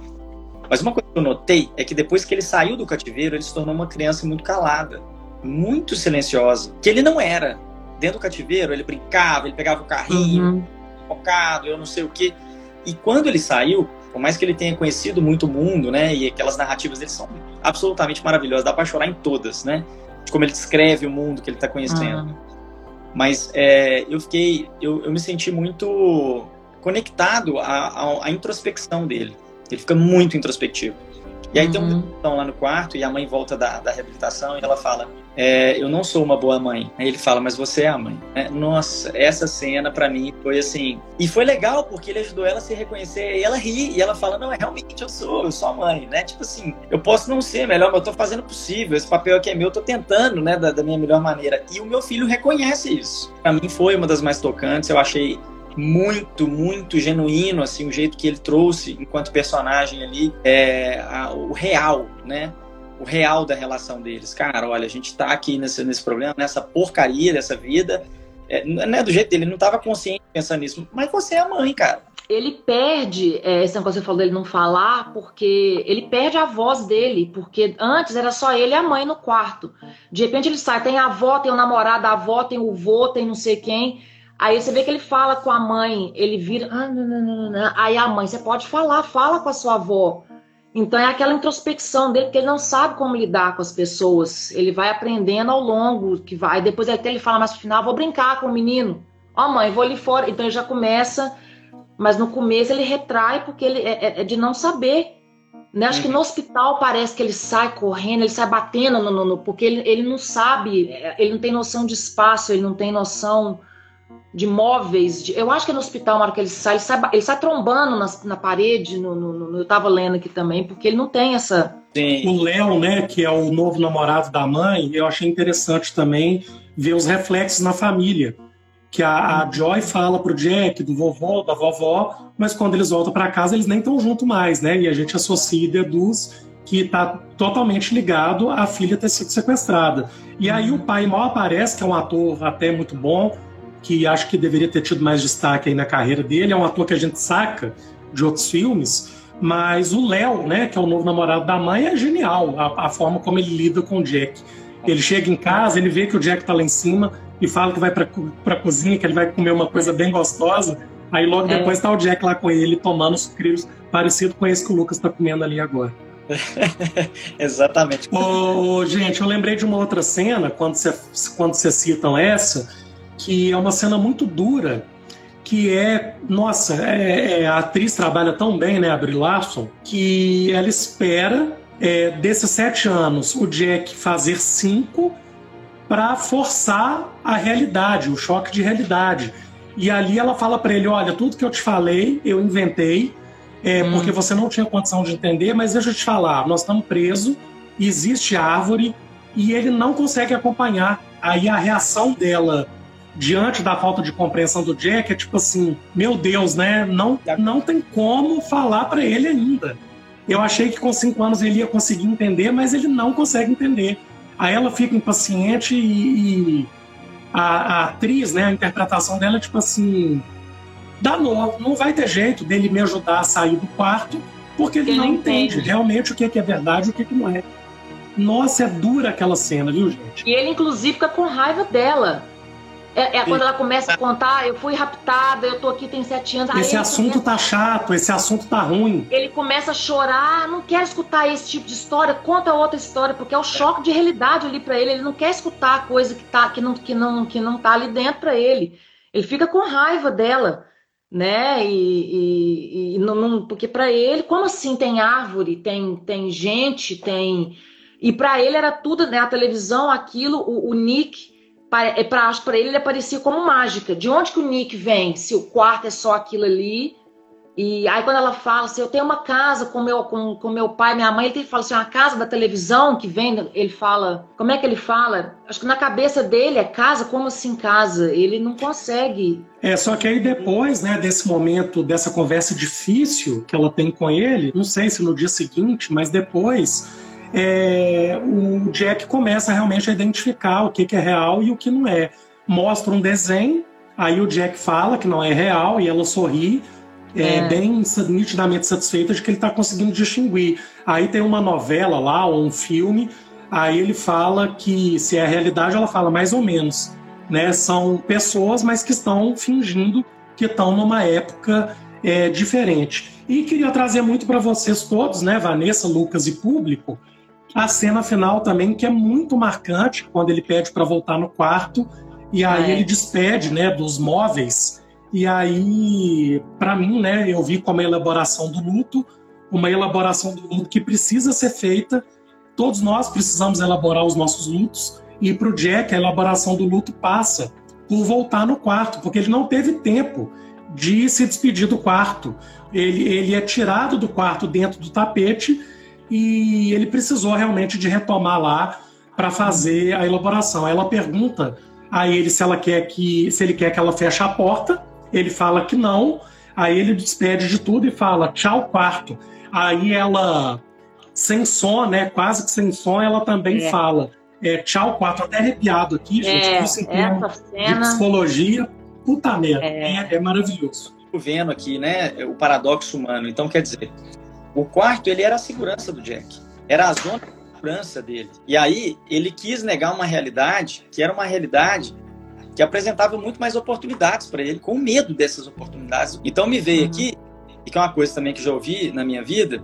Mas uma coisa que eu notei é que depois que ele saiu do cativeiro, ele se tornou uma criança muito calada, muito silenciosa, que ele não era. Dentro do cativeiro, ele brincava, ele pegava o carrinho, uhum. focado, eu não sei o quê. E quando ele saiu, por mais que ele tenha conhecido muito o mundo, né, e aquelas narrativas dele são absolutamente maravilhosas, dá para chorar em todas, né? De como ele descreve o mundo que ele está conhecendo. Ah. Mas é, eu fiquei, eu, eu me senti muito conectado à, introspecção dele. Ele fica muito introspectivo. E aí uhum. tem um estão lá no quarto e a mãe volta da, da reabilitação e ela fala: é, Eu não sou uma boa mãe. Aí ele fala: Mas você é a mãe. É, nossa, essa cena para mim foi assim. E foi legal porque ele ajudou ela a se reconhecer. E ela ri e ela fala: Não, é realmente eu sou, eu sou a mãe, né? Tipo assim, eu posso não ser melhor, mas eu tô fazendo o possível. Esse papel aqui é meu, eu tô tentando, né, da, da minha melhor maneira. E o meu filho reconhece isso. Para mim foi uma das mais tocantes. Eu achei muito, muito genuíno, assim, o jeito que ele trouxe enquanto personagem ali, é, a, o real, né? O real da relação deles. Cara, olha, a gente tá aqui nesse, nesse problema, nessa porcaria dessa vida. É, não é do jeito dele, ele não tava consciente pensando nisso. Mas você é a mãe, cara. Ele perde, é, esse negócio que você falou dele não falar, porque ele perde a voz dele, porque antes era só ele e a mãe no quarto. De repente ele sai, tem a avó, tem o namorado, a avó, tem o vô, tem não sei quem. Aí você vê que ele fala com a mãe, ele vira. Ah, não, não, não, aí a mãe, você pode falar, fala com a sua avó. Então é aquela introspecção dele, porque ele não sabe como lidar com as pessoas. Ele vai aprendendo ao longo, que vai. Depois até ele fala mais no final, vou brincar com o menino. Ó, oh, mãe, vou ali fora. Então ele já começa, mas no começo ele retrai porque ele é, é, é de não saber. Né? Acho que no uhum. hospital parece que ele sai correndo, ele sai batendo no, no, no porque ele, ele não sabe, ele não tem noção de espaço, ele não tem noção de móveis. De, eu acho que é no hospital, na hora que ele sai, ele sai, ele sai trombando na, na parede. No, no, no, eu tava lendo aqui também, porque ele não tem essa. Sim. O Léo, né, que é o novo namorado da mãe, eu achei interessante também ver os reflexos na família. Que a, a Joy fala pro Jack, do vovô, da vovó, mas quando eles voltam para casa, eles nem estão junto mais, né? E a gente associa e deduz que está totalmente ligado à filha ter sido sequestrada. E aí o pai mal aparece, que é um ator até muito bom, que acho que deveria ter tido mais destaque aí na carreira dele. É um ator que a gente saca de outros filmes, mas o Léo, né, que é o novo namorado da mãe, é genial a, a, forma como ele lida com o Jack. Ele chega em casa, ele vê que o Jack tá lá em cima e fala que vai pra, pra cozinha, que ele vai comer uma coisa bem gostosa. Aí logo é. depois tá o Jack lá com ele tomando sucrilhos, parecido com esse que o Lucas tá comendo ali agora. Exatamente. Ô, gente, eu lembrei de uma outra cena, quando vocês quando citam essa, que é uma cena muito dura, que é, nossa, é, é, a atriz trabalha tão bem, né, a Brie Larson, que ela espera é, desses sete anos o Jack fazer cinco para forçar a realidade, o choque de realidade. E ali ela fala para ele: olha, tudo que eu te falei, eu inventei, é, hum. porque você não tinha condição de entender, mas deixa eu te falar: nós estamos presos, existe árvore, e ele não consegue acompanhar. Aí a reação dela diante da falta de compreensão do Jack é tipo assim: meu Deus, né? Não, não tem como falar para ele ainda. Eu achei que com cinco anos ele ia conseguir entender, mas ele não consegue entender. Aí ela fica impaciente e, e a, a, atriz, né, a interpretação dela é tipo assim, dá nó, não vai ter jeito dele me ajudar a sair do quarto, porque ele, ele não entende. entende realmente o que é, que é verdade e o que, é que não é. Nossa, é dura aquela cena, viu, gente? E ele, inclusive, fica com raiva dela. É, é quando ela começa a contar, eu fui raptada, eu tô aqui tem sete anos. Esse assunto começa... tá chato, esse assunto tá ruim. Ele começa a chorar, não quer escutar esse tipo de história, conta outra história, porque é o choque de realidade ali para ele. Ele não quer escutar a coisa que tá, que não, que não, que não tá ali dentro para ele. Ele fica com raiva dela, né? E, e, e não, não, porque para ele, como assim tem árvore, tem, tem gente, tem e para ele era tudo, né? A televisão, aquilo, o, o Nick para para ele ele aparecia como mágica. De onde que o Nick vem? Se o quarto é só aquilo ali. E aí quando ela fala assim, eu tenho uma casa com meu com, com meu pai, minha mãe, ele fala assim, uma casa da televisão que vem, ele fala, como é que ele fala? Acho que na cabeça dele é casa, como assim casa? Ele não consegue. É, só que aí depois, né, desse momento, dessa conversa difícil que ela tem com ele, não sei se no dia seguinte, mas depois é, o Jack começa realmente a identificar o que, que é real e o que não é. Mostra um desenho, aí o Jack fala que não é real e ela sorri, é, é. bem nitidamente satisfeita de que ele está conseguindo distinguir. Aí tem uma novela lá, ou um filme, aí ele fala que se é realidade, ela fala mais ou menos. Né? São pessoas, mas que estão fingindo que estão numa época é, diferente. E queria trazer muito para vocês todos, né, Vanessa, Lucas e público, a cena final também, que é muito marcante, quando ele pede para voltar no quarto, e aí é. ele despede né, dos móveis. E aí, para mim, né, eu vi como a elaboração do luto, uma elaboração do luto que precisa ser feita. Todos nós precisamos elaborar os nossos lutos. E para o Jack, a elaboração do luto passa por voltar no quarto, porque ele não teve tempo de se despedir do quarto. Ele, ele é tirado do quarto dentro do tapete e ele precisou realmente de retomar lá para fazer a elaboração. Ela pergunta a ele se ela quer que se ele quer que ela feche a porta, ele fala que não. Aí ele despede de tudo e fala tchau quarto. Aí ela sem som, né, quase que sem som, ela também é. fala é, tchau quarto, até arrepiado aqui, gente, é, isso em termos cena... de psicologia, puta merda, é, é, é maravilhoso. Vendo aqui, né, o paradoxo humano. Então, quer dizer, o quarto, ele era a segurança do Jack. Era a zona de segurança dele. E aí, ele quis negar uma realidade que era uma realidade que apresentava muito mais oportunidades para ele, com medo dessas oportunidades. Então, me veio aqui, e que é uma coisa também que já ouvi na minha vida,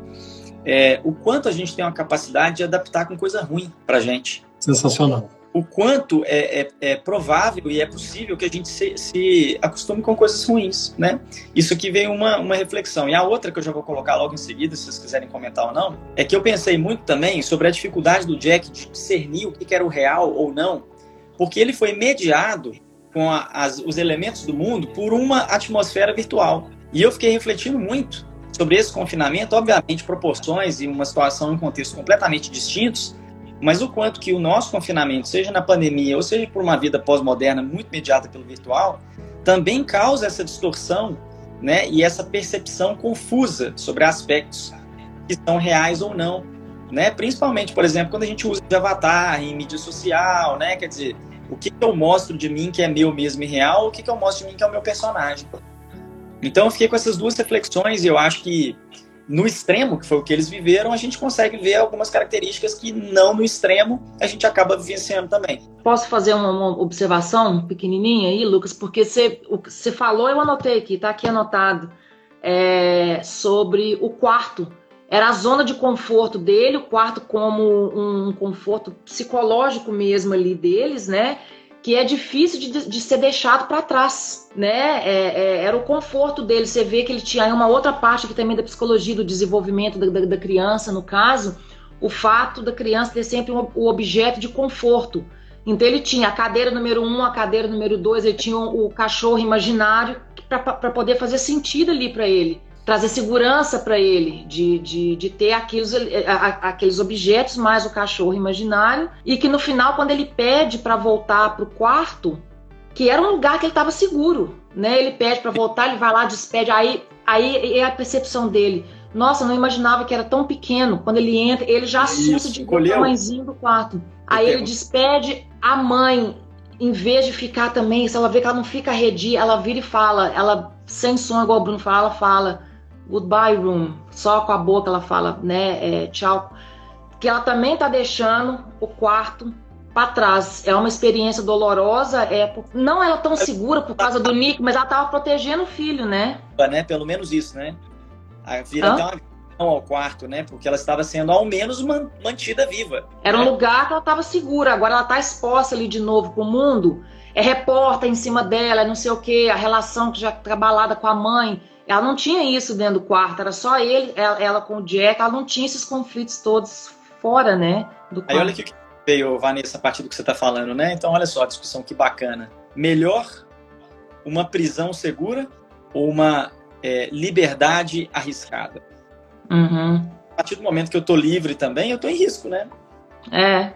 é, o quanto a gente tem uma capacidade de adaptar com coisa ruim para gente. Sensacional o quanto é, é, é, provável e é possível que a gente se, se, acostume com coisas ruins, né? Isso aqui veio uma, uma reflexão. E a outra que eu já vou colocar logo em seguida, se vocês quiserem comentar ou não, é que eu pensei muito também sobre a dificuldade do Jack de discernir o que era o real ou não, porque ele foi mediado com a, as, os elementos do mundo por uma atmosfera virtual. E eu fiquei refletindo muito sobre esse confinamento, obviamente proporções e uma situação em contexto completamente distintos, mas o quanto que o nosso confinamento, seja na pandemia ou seja por uma vida pós-moderna muito mediada pelo virtual, também causa essa distorção né, e essa percepção confusa sobre aspectos que são reais ou não. Né? Principalmente, por exemplo, quando a gente usa de avatar em mídia social, né? quer dizer, O que, eu mostro de mim que é meu mesmo e real, o que eu mostro de mim que é o meu personagem. Então eu fiquei com essas duas reflexões e eu acho que no extremo, que foi o que eles viveram, a gente consegue ver algumas características que não no extremo a gente acaba vivenciando também. Posso fazer uma, uma observação pequenininha aí, Lucas? Porque você, você falou, eu anotei aqui, tá aqui anotado, é, sobre o quarto. Era a zona de conforto dele, o quarto como um conforto psicológico mesmo ali deles, né? Que é difícil de, de ser deixado para trás, né? É, é, era o conforto dele. Você vê que ele tinha uma outra parte aqui também da psicologia do desenvolvimento da, da, da criança, no caso, o fato da criança ter sempre um, o objeto de conforto. Então ele tinha a cadeira número um, a cadeira número dois, ele tinha o, o cachorro imaginário para poder fazer sentido ali para ele trazer segurança para ele, de, de, de ter aqueles, aqueles objetos mais o cachorro imaginário, e que no final, quando ele pede para voltar para o quarto, que era um lugar que ele estava seguro, né? Ele pede para voltar, ele vai lá, despede, aí, aí é a percepção dele. Nossa, não imaginava que era tão pequeno. Quando ele entra, ele já assusta de ver a mãezinho do quarto. Aí ele despede a mãe, em vez de ficar também, se ela vê que ela não fica redia, ela vira e fala, ela sem som, igual o Bruno fala, fala goodbye room, só com a boca ela fala, né, é, tchau, que ela também tá deixando o quarto para trás. É uma experiência dolorosa, é não ela tão segura por causa do Nick, mas ela tava protegendo o filho, né? né? Pelo menos isso, né? Vira Hã? até uma ao quarto, né? Porque ela estava sendo ao menos mantida viva. Era né? um lugar que ela estava segura. Agora ela está exposta ali de novo para o mundo. É repórter em cima dela, é não sei o que, a relação que já trabalhada com a mãe. Ela não tinha isso dentro do quarto, era só ele, ela, ela com o Jack, ela não tinha esses conflitos todos fora, né? Do quarto. Aí olha que veio, Vanessa, a partir do que você está falando, né? Então, olha só, a discussão que bacana. Melhor uma prisão segura ou uma é, liberdade arriscada? Uhum. A partir do momento que eu tô livre também, eu tô em risco, né? É,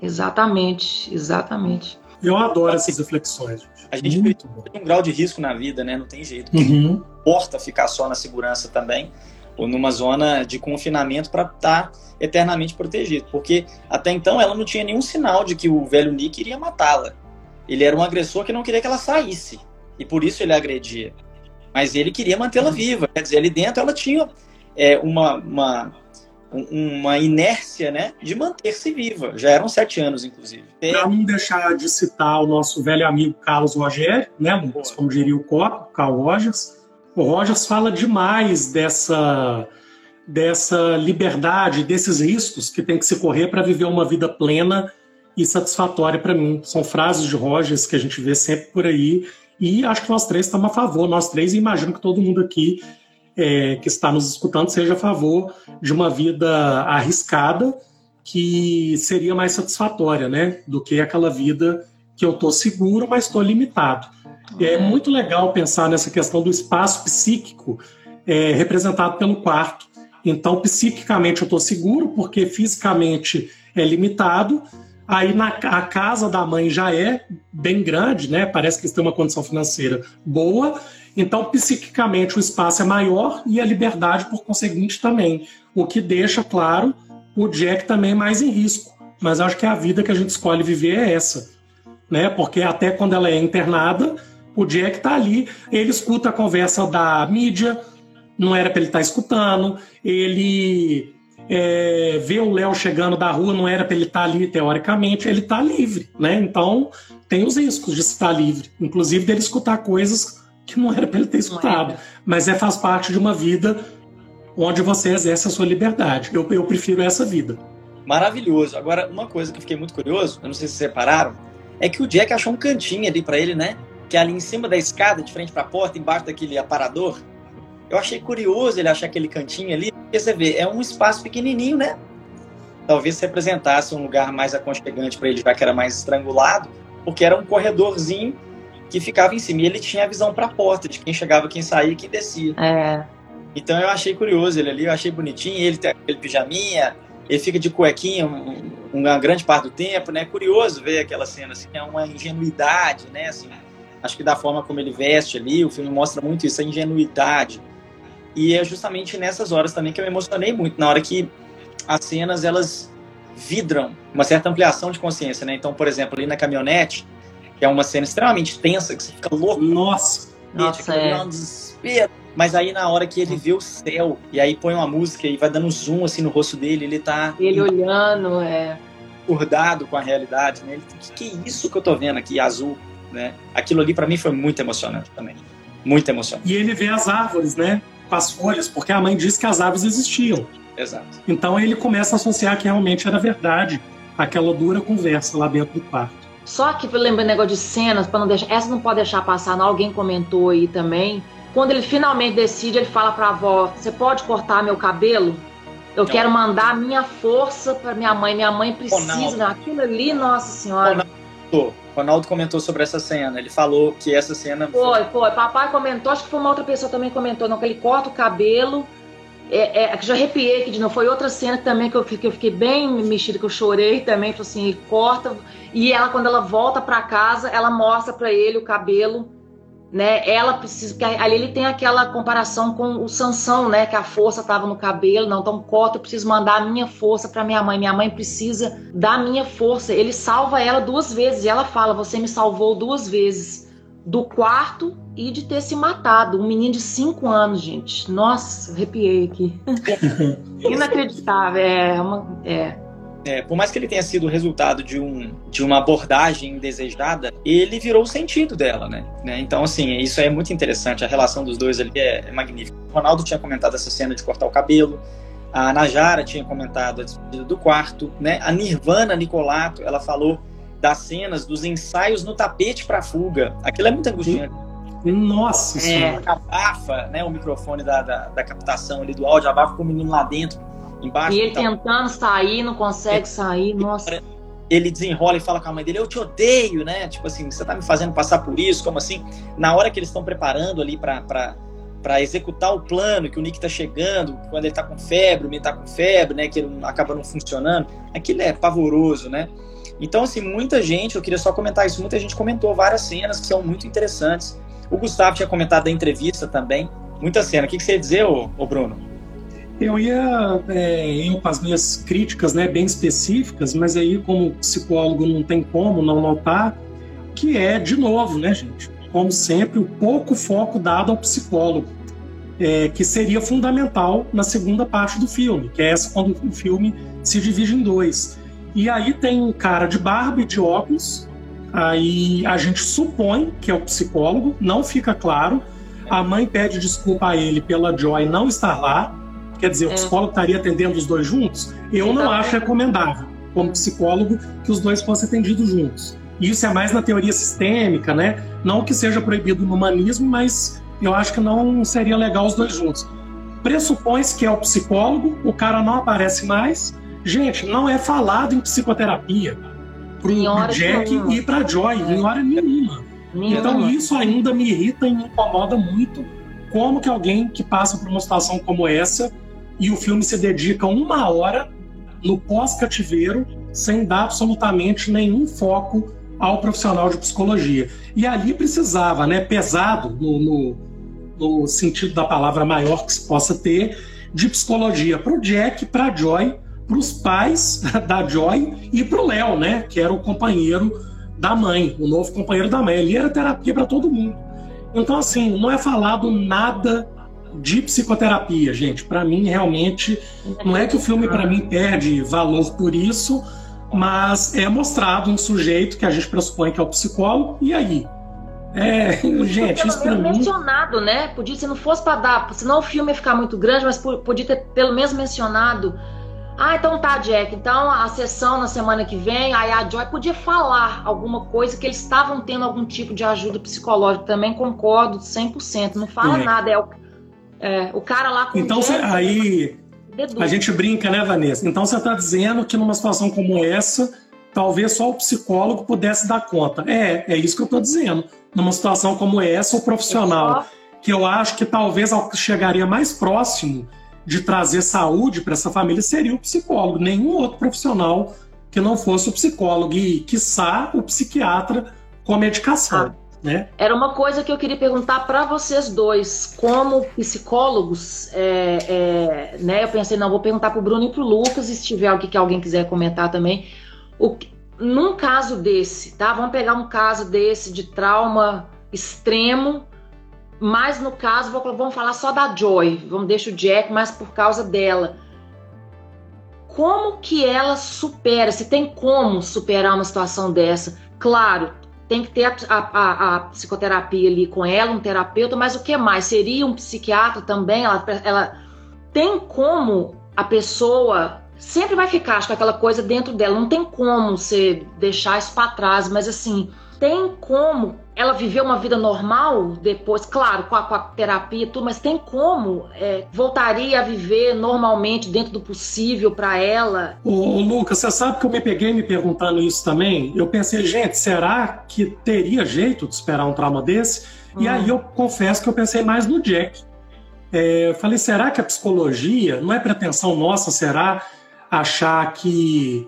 exatamente, exatamente. Eu adoro essas reflexões. Gente. A gente Muito tem um grau de risco na vida, né? Não tem jeito. Uhum. Importa ficar só na segurança também, ou numa zona de confinamento para estar tá eternamente protegido. Porque até então ela não tinha nenhum sinal de que o velho Nick iria matá-la. Ele era um agressor que não queria que ela saísse. E por isso ele agredia. Mas ele queria mantê-la uhum. viva. Quer dizer, ali dentro ela tinha é, uma, uma uma inércia, né, de manter-se viva. Já eram sete anos, inclusive. Para não deixar de citar o nosso velho amigo Carlos Rogério, né, como diria o Copo, Carl Rogers, o Rogers fala demais dessa dessa liberdade, desses riscos que tem que se correr para viver uma vida plena e satisfatória para mim. São frases de Rogers que a gente vê sempre por aí e acho que nós três estamos a favor, nós três e imagino que todo mundo aqui é, que está nos escutando seja a favor de uma vida arriscada que seria mais satisfatória, né? Do que aquela vida que eu estou seguro, mas estou limitado. É muito legal pensar nessa questão do espaço psíquico é, representado pelo quarto. Então, psiquicamente eu estou seguro, porque fisicamente é limitado. Aí na, a casa da mãe já é bem grande, né? Parece que eles têm uma condição financeira boa. Então, psiquicamente, o espaço é maior e a liberdade, por conseguinte, também. O que deixa, claro, o Jack também mais em risco. Mas acho que a vida que a gente escolhe viver é essa. Né? Porque até quando ela é internada, o Jack está ali, ele escuta a conversa da mídia, não era para ele estar tá escutando, ele é, vê o Léo chegando da rua, não era para ele estar tá ali, teoricamente, ele está livre. Né? Então, tem os riscos de estar livre, inclusive dele escutar coisas que não era para ele ter escutado. Mas é faz parte de uma vida onde você exerce a sua liberdade. Eu, eu prefiro essa vida. Maravilhoso. Agora, uma coisa que eu fiquei muito curioso, eu não sei se vocês separaram, é que o Jack achou um cantinho ali para ele, né? Que é ali em cima da escada, de frente para a porta, embaixo daquele aparador. Eu achei curioso ele achar aquele cantinho ali, porque você vê, é um espaço pequenininho, né? Talvez representasse um lugar mais aconchegante para ele, já que era mais estrangulado, porque era um corredorzinho que ficava em cima. E ele tinha a visão para a porta, de quem chegava, quem saía e quem descia. É. Então eu achei curioso ele ali, eu achei bonitinho. Ele tem aquele pijaminha, ele fica de cuequinha um, uma grande parte do tempo, né? Curioso ver aquela cena, assim, é uma ingenuidade, né? Assim, acho que da forma como ele veste ali, o filme mostra muito isso, a ingenuidade. E é justamente nessas horas também que eu me emocionei muito, na hora que as cenas, elas vidram uma certa ampliação de consciência, né? Então, por exemplo, ali na caminhonete, que é uma cena extremamente tensa, que você fica louco. Nossa. Nossa, é. um desespero. Mas aí na hora que ele vê o céu, e aí põe uma música e vai dando um zoom assim no rosto dele, ele tá Ele olhando, é. acordado com a realidade, né? Ele, que, que é isso que eu tô vendo aqui, azul, né? Aquilo ali pra mim foi muito emocionante também. Muito emocionante. E ele vê as árvores, né? Com as folhas, porque a mãe disse que as árvores existiam. Exato. Então ele começa a associar que realmente era verdade aquela dura conversa lá dentro do quarto. Só que lembrando negócio de cenas, para não deixar. Essa não pode deixar passar, não. Alguém comentou aí também. Quando ele finalmente decide, ele fala pra avó: Você pode cortar meu cabelo? Eu Não. quero mandar a minha força para minha mãe. Minha mãe precisa. Ronaldo. Aquilo ali, nossa senhora. Ronaldo, Ronaldo comentou sobre essa cena. Ele falou que essa cena Foi, foi. Papai comentou, acho que foi uma outra pessoa também comentou, não, que ele corta o cabelo. É, é, já arrepiei aqui de novo. Foi outra cena também que eu, que eu fiquei bem mexida, que eu chorei também. Falei assim, corta. E ela, quando ela volta pra casa, ela mostra pra ele o cabelo, né? Ela precisa. Ali ele tem aquela comparação com o Sansão, né? Que a força tava no cabelo. Não, então corta, eu preciso mandar a minha força pra minha mãe. Minha mãe precisa da minha força. Ele salva ela duas vezes. E ela fala: Você me salvou duas vezes. Do quarto e de ter se matado. Um menino de cinco anos, gente. Nossa, arrepiei aqui. Inacreditável. É, uma, é. É, por mais que ele tenha sido o resultado de, um, de uma abordagem indesejada, ele virou o sentido dela, né? né? Então, assim, isso é muito interessante. A relação dos dois ali é, é magnífica. O Ronaldo tinha comentado essa cena de cortar o cabelo. A Najara tinha comentado a despedida do quarto, né? A Nirvana Nicolato, ela falou das cenas dos ensaios no tapete para fuga. Aquilo é muito angustiante. Nossa É. senhora. Abafa, né? O microfone da, da, da captação ali do áudio, abafa com o menino lá dentro, embaixo. E ele e tal. tentando sair, não consegue sair. Nossa. ele desenrola e fala com a mãe dele, eu te odeio, né? Tipo assim, você tá me fazendo passar por isso, como assim? Na hora que eles estão preparando ali pra, pra, pra executar o plano, que o Nick tá chegando, quando ele tá com febre, o menino tá com febre, né? Que ele acaba não funcionando, aquilo é pavoroso, né? Então, assim, muita gente, eu queria só comentar isso, muita gente comentou várias cenas que são muito interessantes. O Gustavo tinha comentado da entrevista também, muita cena. O que, você ia dizer, ô, Bruno? Eu ia é, com as minhas críticas né, bem específicas, mas aí, como psicólogo, não tem como não notar que é, de novo, né, gente? Como sempre, o pouco foco dado ao psicólogo, é, que seria fundamental na segunda parte do filme, que é essa quando o filme se divide em dois. E aí tem um cara de barba e de óculos, aí a gente supõe que é o psicólogo, não fica claro. A mãe pede desculpa a ele pela Joy não estar lá, Quer dizer, o É. psicólogo estaria atendendo os dois juntos? Eu não acho recomendável, como psicólogo, que os dois fossem atendidos juntos. Isso é mais na teoria sistêmica, né? Não que seja proibido no humanismo, mas eu acho que não seria legal os dois juntos. Pressupõe-se que é o psicólogo, o cara não aparece mais. Gente, não é falado em psicoterapia pro hora Jack nenhuma. e pra Joy, em hora nenhuma. Nenhuma. Então isso ainda me irrita e me incomoda muito. Como que alguém que passa por uma situação como essa e o filme se dedica uma hora no pós-cativeiro sem dar absolutamente nenhum foco ao profissional de psicologia. E ali precisava, né, pesado no, no, no sentido da palavra maior que se possa ter, de psicologia para o Jack, para Joy, para os pais da Joy e para o Léo, né, que era o companheiro da mãe, o novo companheiro da mãe. Ali era terapia para todo mundo. Então, assim, não é falado nada de psicoterapia, gente. Para mim, realmente, não é que o filme, para mim, perde valor por isso, mas é mostrado um sujeito que a gente pressupõe que é o psicólogo, e aí? É, gente, pelo isso para mim. mencionado, né? Podia, se não fosse para dar, senão o filme ia ficar muito grande, mas po- podia ter pelo menos mencionado. Ah, então tá, Jack. Então a sessão na semana que vem, aí a Joy podia falar alguma coisa que eles estavam tendo algum tipo de ajuda psicológica. Também concordo 100%. Não fala É. nada. É o, é, o cara lá com Então, o Jack, aí deduz. a gente brinca, né, Vanessa? Então você está dizendo que numa situação como essa, talvez só o psicólogo pudesse dar conta. É, é isso que eu estou dizendo. Numa situação como essa, o profissional que eu acho que talvez chegaria mais próximo de trazer saúde para essa família seria o psicólogo, nenhum outro profissional que não fosse o psicólogo e, quiçá, o psiquiatra com medicação, né? Era uma coisa que eu queria perguntar para vocês dois, como psicólogos, é, é, né? Eu pensei, não, vou perguntar para o Bruno e para o Lucas, e se tiver algo que alguém quiser comentar também. O, num caso desse, tá? Vamos pegar um caso desse de trauma extremo, mas no caso, vamos falar só da Joy, vamos deixar o Jack mais por causa dela. Como que ela supera? Se tem como superar uma situação dessa? Claro, tem que ter a, a, a, psicoterapia ali com ela, um terapeuta, mas o que mais? Seria um psiquiatra também? Ela, ela tem como a pessoa sempre vai ficar acho, com aquela coisa dentro dela. Não tem como você deixar isso para trás, mas assim, tem como ela viver uma vida normal depois, claro, com a, com a terapia e tudo, mas tem como é, voltaria a viver normalmente dentro do possível para ela? Ô, Lucas, você sabe que eu me peguei me perguntando isso também? Eu pensei, gente, será que teria jeito de esperar um trauma desse? Hum. E aí eu confesso que eu pensei mais no Jack. É, eu falei, será que a psicologia, não é pretensão nossa, será achar que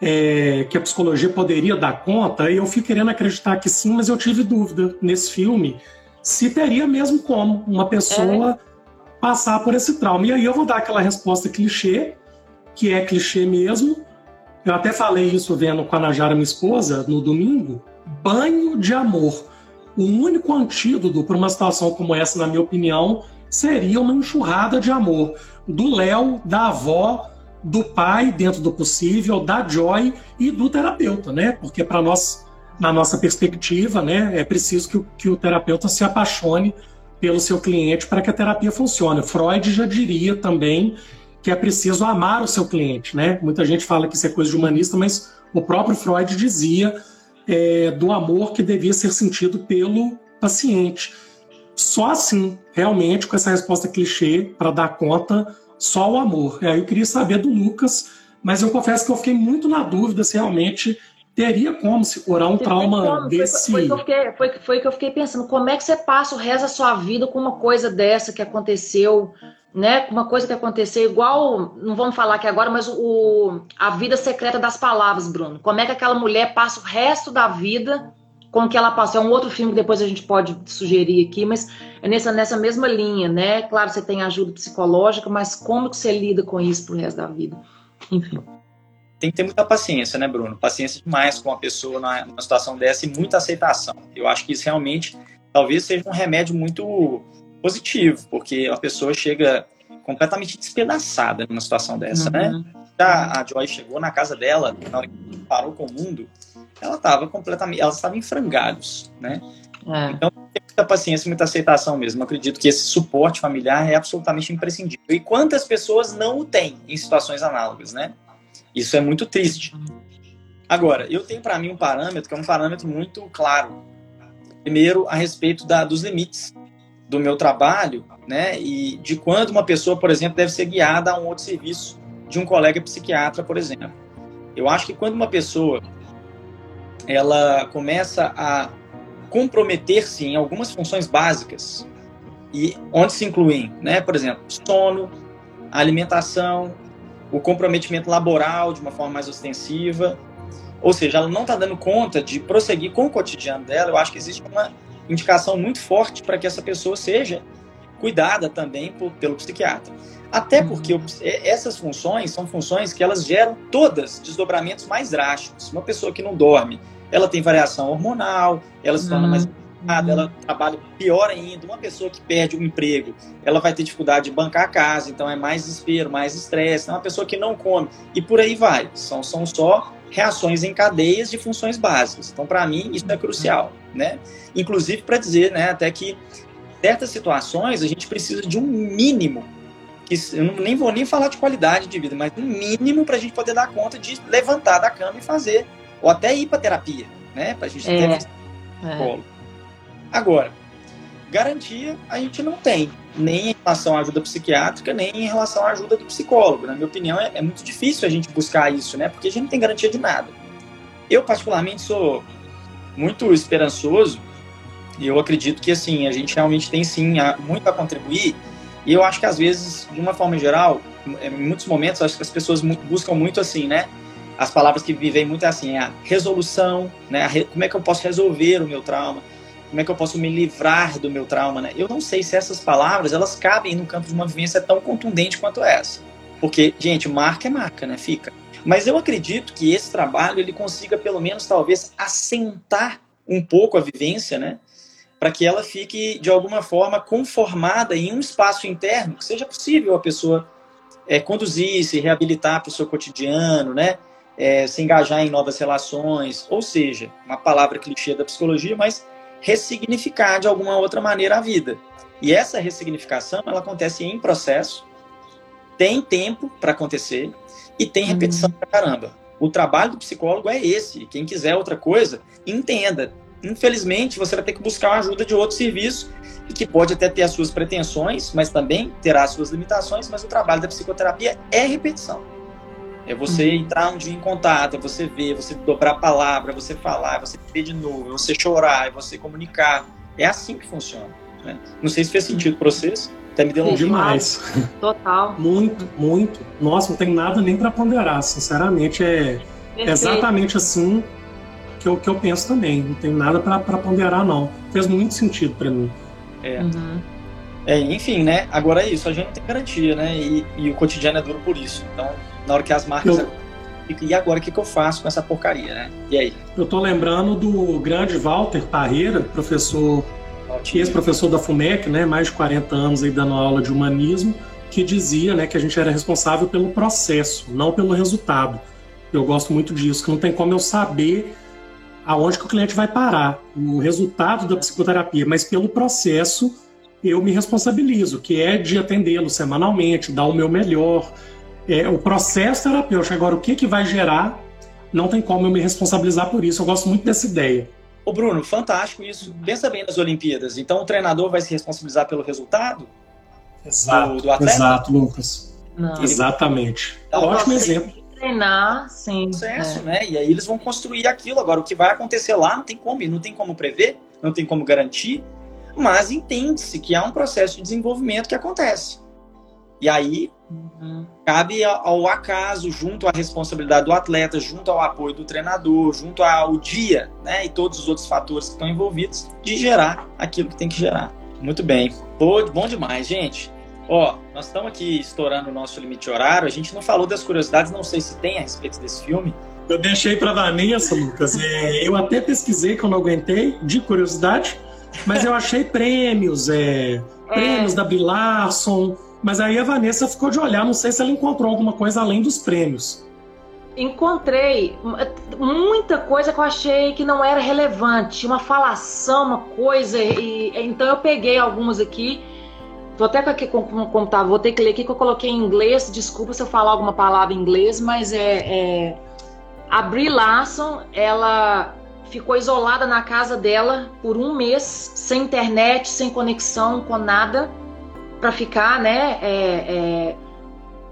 é, que a psicologia poderia dar conta, eu fui querendo acreditar que sim, mas eu tive dúvida nesse filme se teria mesmo como uma pessoa é. passar por esse trauma. E aí eu vou dar aquela resposta clichê, que é clichê mesmo. Eu até falei isso vendo com a Najara, minha esposa, no domingo. Banho de amor. O único antídoto para uma situação como essa, na minha opinião, seria uma enxurrada de amor do Léo, da avó, do pai dentro do possível, da Joy e do terapeuta, né? Porque para nós, na nossa perspectiva, né, é preciso que o, que o terapeuta se apaixone pelo seu cliente para que a terapia funcione. Freud já diria também que é preciso amar o seu cliente, né? Muita gente fala que isso é coisa de humanista, mas o próprio Freud dizia é, do amor que devia ser sentido pelo paciente. Só assim, realmente, com essa resposta clichê, para dar conta só o amor. Aí eu queria saber do Lucas, mas eu confesso que eu fiquei muito na dúvida se realmente teria como se curar um trauma como. desse. Foi, foi, foi, que fiquei, foi, foi, que eu fiquei pensando, como é que você passa o resto da sua vida com uma coisa dessa que aconteceu, né? Uma coisa que aconteceu igual, não vamos falar aqui agora, mas o, a vida secreta das palavras, Bruno. Como é que aquela mulher passa o resto da vida com que ela passou. É um outro filme que depois a gente pode sugerir aqui, mas é nessa, nessa mesma linha, né? Claro, você tem ajuda psicológica, mas como que você lida com isso pro resto da vida? Enfim. Tem que ter muita paciência, né, Bruno? Paciência demais com a pessoa numa situação dessa e muita aceitação. Eu acho que isso realmente talvez seja um remédio muito positivo, porque a pessoa chega completamente despedaçada numa situação dessa, né? uhum. né? A, a Joy chegou na casa dela, na hora que parou com o mundo, ela estava completamente, ela estava em frangalhos, né? É. Então, tem muita paciência, muita aceitação mesmo. Eu acredito que esse suporte familiar é absolutamente imprescindível. E quantas pessoas não o têm em situações análogas, né? Isso é muito triste. Agora, eu tenho para mim um parâmetro que é um parâmetro muito claro. Primeiro, a respeito da, dos limites do meu trabalho, né? E de quando uma pessoa, por exemplo, deve ser guiada a um outro serviço de um colega psiquiatra, por exemplo. Eu acho que quando uma pessoa ela começa a comprometer-se em algumas funções básicas e onde se incluem, né, por exemplo, sono, alimentação, o comprometimento laboral de uma forma mais ostensiva, ou seja, ela não está dando conta de prosseguir com o cotidiano dela. Eu acho que existe uma indicação muito forte para que essa pessoa seja cuidada também por, pelo psiquiatra. Até porque o, essas funções são funções que elas geram todas desdobramentos mais drásticos. Uma pessoa que não dorme, ela tem variação hormonal, ela se torna mais uhum. ela trabalha pior ainda. Uma pessoa que perde um emprego, ela vai ter dificuldade de bancar a casa, então é mais desespero, mais estresse. É uma pessoa que não come e por aí vai. São, são só reações em cadeias de funções básicas. Então, para mim, isso é crucial, né? Inclusive para dizer, né, até que certas situações a gente precisa de um mínimo que eu não, nem vou nem falar de qualidade de vida, mas um mínimo para a gente poder dar conta de levantar da cama e fazer ou até ir para terapia, né? Para a gente é. ter é. Agora, garantia a gente não tem, nem em relação à ajuda psiquiátrica, nem em relação à ajuda do psicólogo. Na minha opinião, é, é muito difícil a gente buscar isso, né? Porque a gente não tem garantia de nada. Eu, particularmente, sou muito esperançoso e eu acredito que, assim, a gente realmente tem, sim, muito a contribuir. E eu acho que, às vezes, de uma forma geral, em muitos momentos, acho que as pessoas buscam muito, assim, né? As palavras que vivem muito é assim, é a resolução, né? Como é que eu posso resolver o meu trauma? Como é que eu posso me livrar do meu trauma, né? Eu não sei se essas palavras, elas cabem no campo de uma vivência tão contundente quanto essa. Porque, gente, marca é marca, né? Fica. Mas eu acredito que esse trabalho ele consiga, pelo menos, talvez, assentar um pouco a vivência, né? Para que ela fique, de alguma forma, conformada em um espaço interno que seja possível a pessoa é, conduzir, se reabilitar para o seu cotidiano, né? É, se engajar em novas relações, ou seja, uma palavra clichê da psicologia, mas ressignificar de alguma outra maneira a vida. E essa ressignificação, ela acontece em processo, tem tempo para acontecer e tem repetição uhum. pra caramba. O trabalho do psicólogo é esse. Quem quiser outra coisa, entenda. Infelizmente, você vai ter que buscar a ajuda de outro serviço que pode até ter as suas pretensões, mas também terá as suas limitações. Mas o trabalho da psicoterapia é repetição. É você uhum. entrar um dia em contato, é você ver, você dobrar a palavra, é você falar, é você ver de novo, é você chorar, é você comunicar. É assim que funciona. Né? Não sei se fez sentido para vocês. Até me deu um demais. Total. muito, muito. Nossa, não tem nada nem para ponderar. Sinceramente, é Perfeito. exatamente assim que eu, que eu penso também. Não tem nada para ponderar, não. Fez muito sentido para mim. É. Uhum. é. Enfim, né? Agora é isso. A gente não tem garantia, né? E, e, o cotidiano é duro por isso. Então, na hora que as marcas. Eu... E agora o que, que eu faço com essa porcaria, né? E aí? Eu tô lembrando do grande Walter Parreira, professor ex-professor da FUMEC, né, mais de 40 anos aí dando aula de humanismo, que dizia né, que a gente era responsável pelo processo, não pelo resultado. Eu gosto muito disso, que não tem como eu saber aonde que o cliente vai parar, o resultado da psicoterapia, mas pelo processo eu me responsabilizo, que é de atendê-lo semanalmente, dar o meu melhor. É, o processo terapêutico. Agora, o que, que vai gerar, não tem como eu me responsabilizar por isso. Eu gosto muito dessa ideia. Ô Bruno, fantástico isso. Pensa bem nas Olimpíadas. Então o treinador vai se responsabilizar pelo resultado exato, do, do atleta? Exato, Lucas. Não. Exatamente. Então, Ótimo exemplo. Treinar, sim. Processo, é. né? E aí eles vão construir aquilo. Agora, o que vai acontecer lá não tem como, não tem como prever, não tem como garantir, mas entende-se que há um processo de desenvolvimento que acontece. E aí uhum. cabe ao acaso, junto à responsabilidade do atleta, junto ao apoio do treinador, junto ao dia, né, e todos os outros fatores que estão envolvidos, de gerar aquilo que tem que gerar. Muito bem. Pô, bom demais, gente. Ó, nós estamos aqui estourando o nosso limite horário. A gente não falou das curiosidades, não sei se tem a respeito desse filme. Eu deixei para Vanessa, Lucas. É, eu até pesquisei que eu não aguentei, de curiosidade, mas eu achei prêmios, é, é. prêmios da Brie Larson, mas aí a Vanessa ficou de olhar, não sei se ela encontrou alguma coisa além dos prêmios. Encontrei muita coisa que eu achei que não era relevante, uma falação, uma coisa, e então eu peguei algumas aqui. Tô até aqui com o computador, vou ter que ler aqui que eu coloquei em inglês. Desculpa se eu falar alguma palavra em inglês, mas é, é... a Brie Larson, ela ficou isolada na casa dela por um mês, sem internet, sem conexão com nada para ficar, né? É,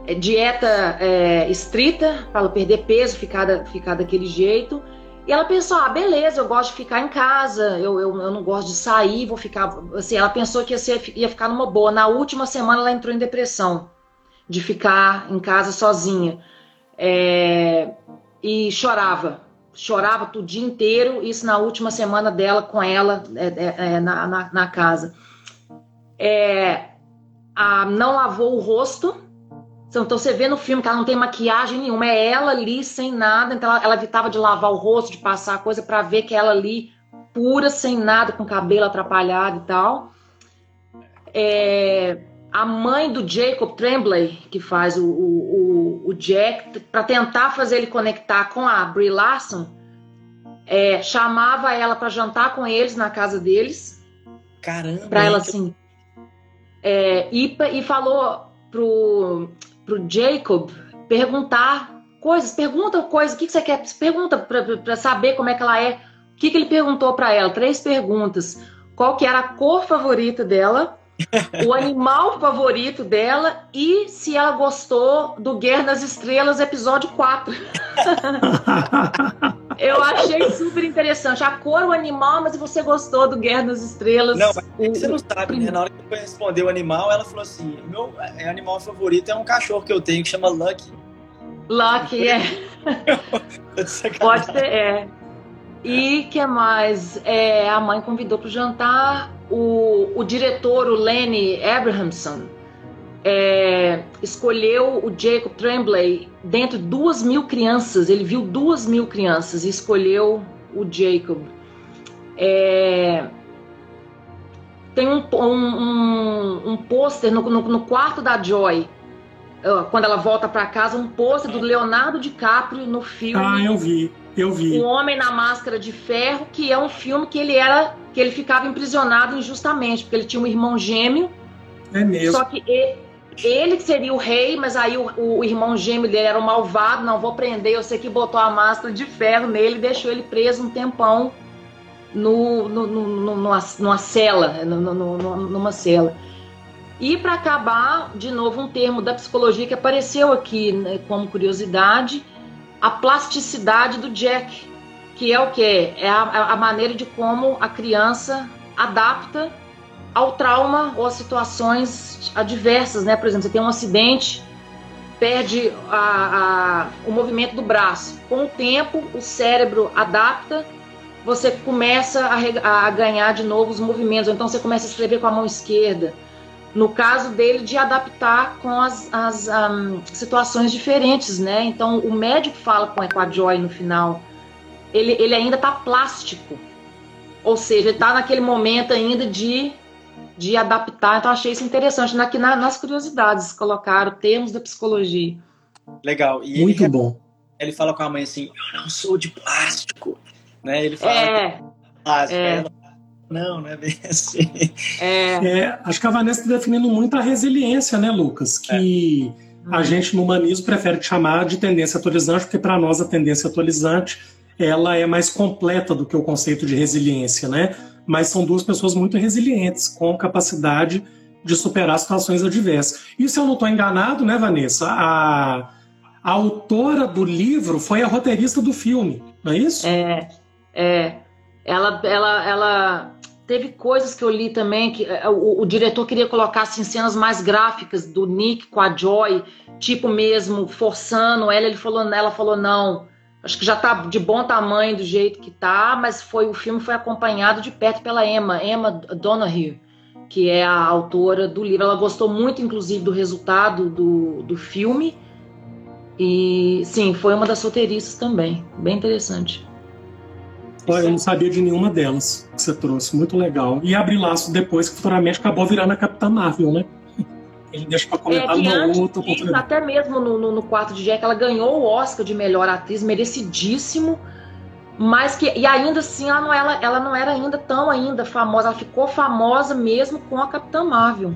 é, dieta é, estrita, para perder peso, ficar, da, ficar daquele jeito. E ela pensou, ah, beleza, eu gosto de ficar em casa, eu, eu, eu não gosto de sair, vou ficar. Assim, ela pensou que ia, ser, ia ficar numa boa. Na última semana ela entrou em depressão, de ficar em casa sozinha. É, e chorava, chorava o dia inteiro, isso na última semana dela com ela é, é, é na, na, na, casa. É, a, não lavou o rosto. Então você vê no filme que ela não tem maquiagem nenhuma, é ela ali sem nada. Então ela, ela evitava de lavar o rosto, de passar a coisa para ver que ela ali pura, sem nada, com cabelo atrapalhado e tal. É, a mãe do Jacob Tremblay, que faz o, o, o, o Jack, para tentar fazer ele conectar com a Brie Larson, é, chamava ela para jantar com eles na casa deles. Caramba! Para ela assim, é, e, e falou pro, pro Jacob perguntar coisas, pergunta coisas, o que, que você quer? Pergunta para saber como é que ela é. O que, que ele perguntou para ela? Três perguntas. Qual que era a cor favorita dela? O animal favorito dela e se ela gostou do Guerra nas Estrelas, episódio 4. Eu achei super interessante. A cor, o animal, mas você gostou do Guerra nas Estrelas. Não, mas você não sabe, né? Na hora que eu responder o animal, ela falou assim: meu é, animal favorito é um cachorro que eu tenho que chama Lucky. Lucky, é. Pode ser, é. E que mais? É, a mãe convidou para o jantar o, o diretor, o Lenny Abrahamson, é, escolheu o Jacob Tremblay dentro de duas mil crianças. Ele viu duas mil crianças e escolheu o Jacob. É, tem um, um, um, um pôster no, no, no, quarto da Joy, quando ela volta para casa, um pôster do Leonardo DiCaprio no filme. Ah, eu vi, eu vi. O Homem na Máscara de Ferro, que é um filme que ele era, que ele ficava imprisionado injustamente, porque ele tinha um irmão gêmeo. É mesmo. Só que ele, ele que seria o rei, mas aí o, o, irmão gêmeo dele era o malvado, não vou prender, eu sei que botou a máscara de ferro nele e deixou ele preso um tempão no, no, no, numa, numa cela, numa cela. E para acabar, de novo, um termo da psicologia que apareceu aqui né, como curiosidade, a plasticidade do Jack, que é o que? É a, a maneira de como a criança adapta ao trauma ou a situações adversas, né? Por exemplo, você tem um acidente, perde a, a, o movimento do braço. Com o tempo, o cérebro adapta, você começa a, a ganhar de novo os movimentos, ou então você começa a escrever com a mão esquerda. No caso dele, de adaptar com as, as um, situações diferentes, né? Então, o médico fala com a Joy no final, ele, ele ainda está plástico. Ou seja, ele está naquele momento ainda de de adaptar. Então, achei isso interessante. Aqui na, nas curiosidades, colocaram termos da psicologia. Legal. E Muito ele, bom. Ele fala com a mãe assim: Eu não sou de plástico. Né? Ele fala: é, plástico. É. Ela, não, não é bem assim. É. é acho que a Vanessa está definindo muito a resiliência, né, Lucas? Que é. a gente no humanismo prefere chamar de tendência atualizante, porque para nós a tendência atualizante ela é mais completa do que o conceito de resiliência, né? mas são duas pessoas muito resilientes, com capacidade de superar situações adversas. E se eu não estou enganado, né, Vanessa? A, a, autora do livro foi a roteirista do filme, não é isso? É, é. Ela, ela, ela teve coisas que eu li também que é, o, o, diretor queria colocar assim, cenas mais gráficas do Nick com a Joy, tipo mesmo forçando ela. Ele falou, ela falou não acho que já está de bom tamanho do jeito que está, mas foi o filme foi acompanhado de perto pela Emma, Emma Donahue, que é a autora do livro. Ela gostou muito, inclusive, do resultado do, do filme. E sim, foi uma das roteiristas também. Bem interessante. Eu não sabia de nenhuma delas que você trouxe. Muito legal. E abrir laço depois, que futuramente acabou virando a Capitã Marvel, né? Ele deixa pra comentar é, numa outra oportunidade. Até mesmo no, no, no, quarto de Jack, ela ganhou o Oscar de melhor atriz, merecidíssimo. Mas que. E ainda assim, ela não, ela, ela não era ainda tão ainda famosa. Ela ficou famosa mesmo com a Capitã Marvel.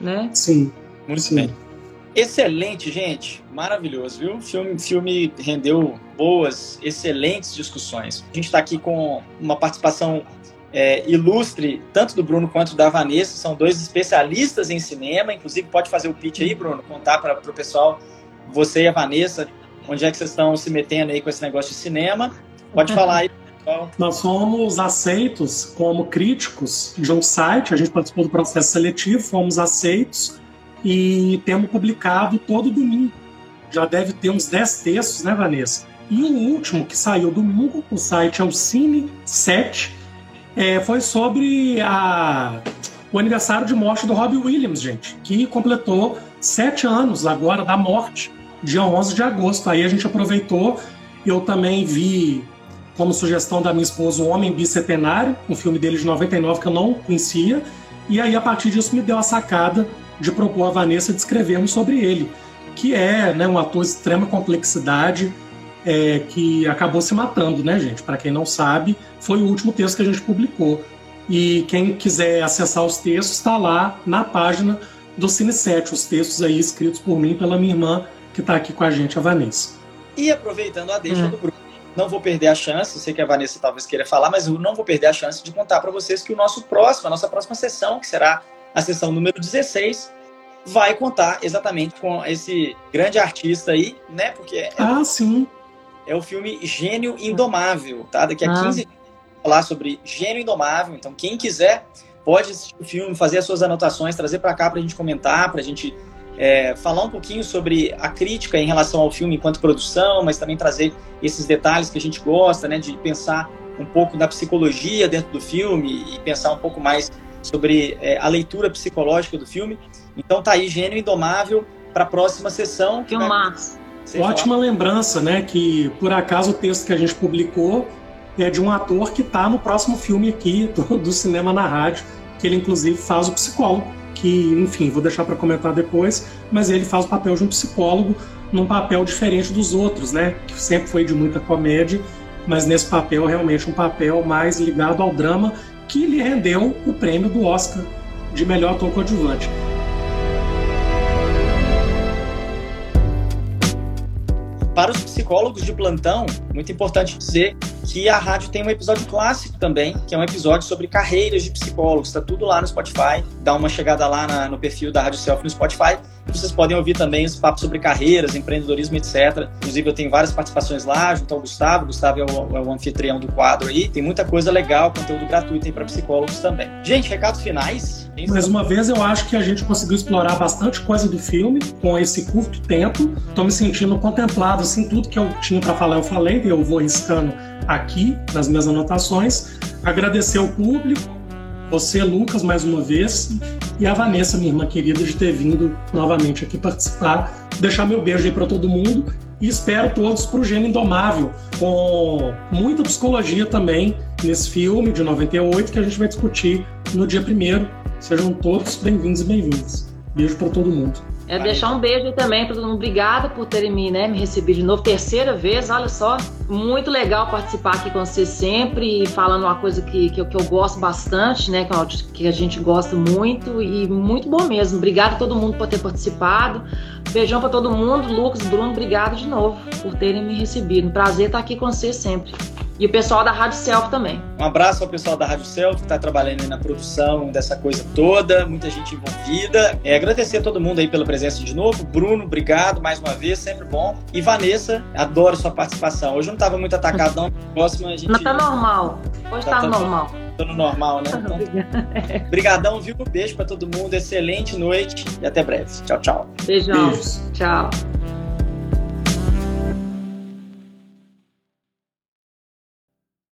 Né? Sim. Muito Sim. bem. Excelente, gente. Maravilhoso, viu? O filme, filme rendeu boas, excelentes discussões. A gente está aqui com uma participação é, ilustre, tanto do Bruno quanto da Vanessa, são dois especialistas em cinema, inclusive pode fazer o pitch aí, Bruno, contar para o pessoal, você e a Vanessa, onde é que vocês estão se metendo aí com esse negócio de cinema. Pode falar aí. Pessoal. Nós fomos aceitos como críticos de um site, a gente participou do processo seletivo, fomos aceitos e temos publicado todo domingo. Já deve ter uns 10 textos, né, Vanessa? E o último que saiu domingo, o site é o Cine 7, é, foi sobre a, o aniversário de morte do Robbie Williams, gente, que completou sete anos agora da morte, dia 11 de agosto. Aí a gente aproveitou, eu também vi como sugestão da minha esposa O Homem Bicentenário, um filme dele de 99 que eu não conhecia, e aí a partir disso me deu a sacada de propor a Vanessa de escrevermos sobre ele, que é né, um ator de extrema complexidade, é, que acabou se matando, né, gente? Para quem não sabe, foi o último texto que a gente publicou. E quem quiser acessar os textos, está lá na página do Cine 7, os textos aí escritos por mim e pela minha irmã, que está aqui com a gente, a Vanessa. E aproveitando a deixa hum. do Bruno, não vou perder a chance, sei que a Vanessa talvez queira falar, mas eu não vou perder a chance de contar para vocês que o nosso próximo, a nossa próxima sessão, que será a sessão número 16, vai contar exatamente com esse grande artista aí, né? Porque é ah, sim é o filme Gênio Indomável, tá? Daqui a ah. 15 dias falar sobre Gênio Indomável. Então, quem quiser pode assistir o filme, fazer as suas anotações, trazer para cá para a gente comentar, para a gente é, falar um pouquinho sobre a crítica em relação ao filme enquanto produção, mas também trazer esses detalhes que a gente gosta, né? De pensar um pouco da psicologia dentro do filme e pensar um pouco mais sobre é, a leitura psicológica do filme. Então tá aí, Gênio Indomável, para a próxima sessão. Filmaço. Ótima lembrança, né? Que por acaso o texto que a gente publicou é de um ator que está no próximo filme aqui do, do, Cinema na Rádio, que ele inclusive faz o psicólogo, que, enfim, vou deixar para comentar depois, mas ele faz o papel de um psicólogo num papel diferente dos outros, né? Que sempre foi de muita comédia, mas nesse papel realmente um papel mais ligado ao drama que lhe rendeu o prêmio do Oscar de melhor ator coadjuvante. Para os psicólogos de plantão, muito importante dizer que a rádio tem um episódio clássico também, que é um episódio sobre carreiras de psicólogos. Está tudo lá no Spotify. Dá uma chegada lá na, no perfil da Rádio Self no Spotify. Vocês podem ouvir também os papos sobre carreiras, empreendedorismo, etc. Inclusive, eu tenho várias participações lá, junto ao Gustavo. O Gustavo é o, é o anfitrião do quadro aí. Tem muita coisa legal, conteúdo gratuito aí para psicólogos também. Gente, recados finais. Mais uma vez, eu acho que a gente conseguiu explorar bastante coisa do filme com esse curto tempo. Estou me sentindo contemplado, assim, tudo que eu tinha para falar eu falei, eu vou riscando aqui nas minhas anotações. Agradecer ao público, você, Lucas, mais uma vez, e a Vanessa, minha irmã querida, de ter vindo novamente aqui participar. Deixar meu beijo aí para todo mundo e espero todos para o Gênio Indomável, com muita psicologia também nesse filme de 98 que a gente vai discutir no dia primeiro. Sejam todos bem-vindos e bem-vindas. Beijo para todo mundo. É deixar um beijo também para todo mundo. Obrigada por terem me, né, me recebido de novo. Terceira vez, olha só. Muito legal participar aqui com você sempre, falando uma coisa que, que, eu, que eu gosto bastante, né? Que a gente gosta muito e muito bom mesmo. Obrigada a todo mundo por ter participado. Beijão para todo mundo. Lucas, Bruno, obrigado de novo por terem me recebido. Um prazer estar aqui com você sempre. E o pessoal da Rádio Self também. Um abraço ao pessoal da Rádio Self, que está trabalhando na produção dessa coisa toda, muita gente envolvida. É, agradecer a todo mundo aí pela presença de novo. Bruno, obrigado mais uma vez, sempre bom. E Vanessa, adoro sua participação. Hoje não estava muito atacado, não. Próxima a gente. Não tá normal. Hoje tá, tá normal. No normal, né? Então, brigadão, viu? Beijo para todo mundo, excelente noite e até breve. Tchau, tchau. Beijão. Beijos. Tchau.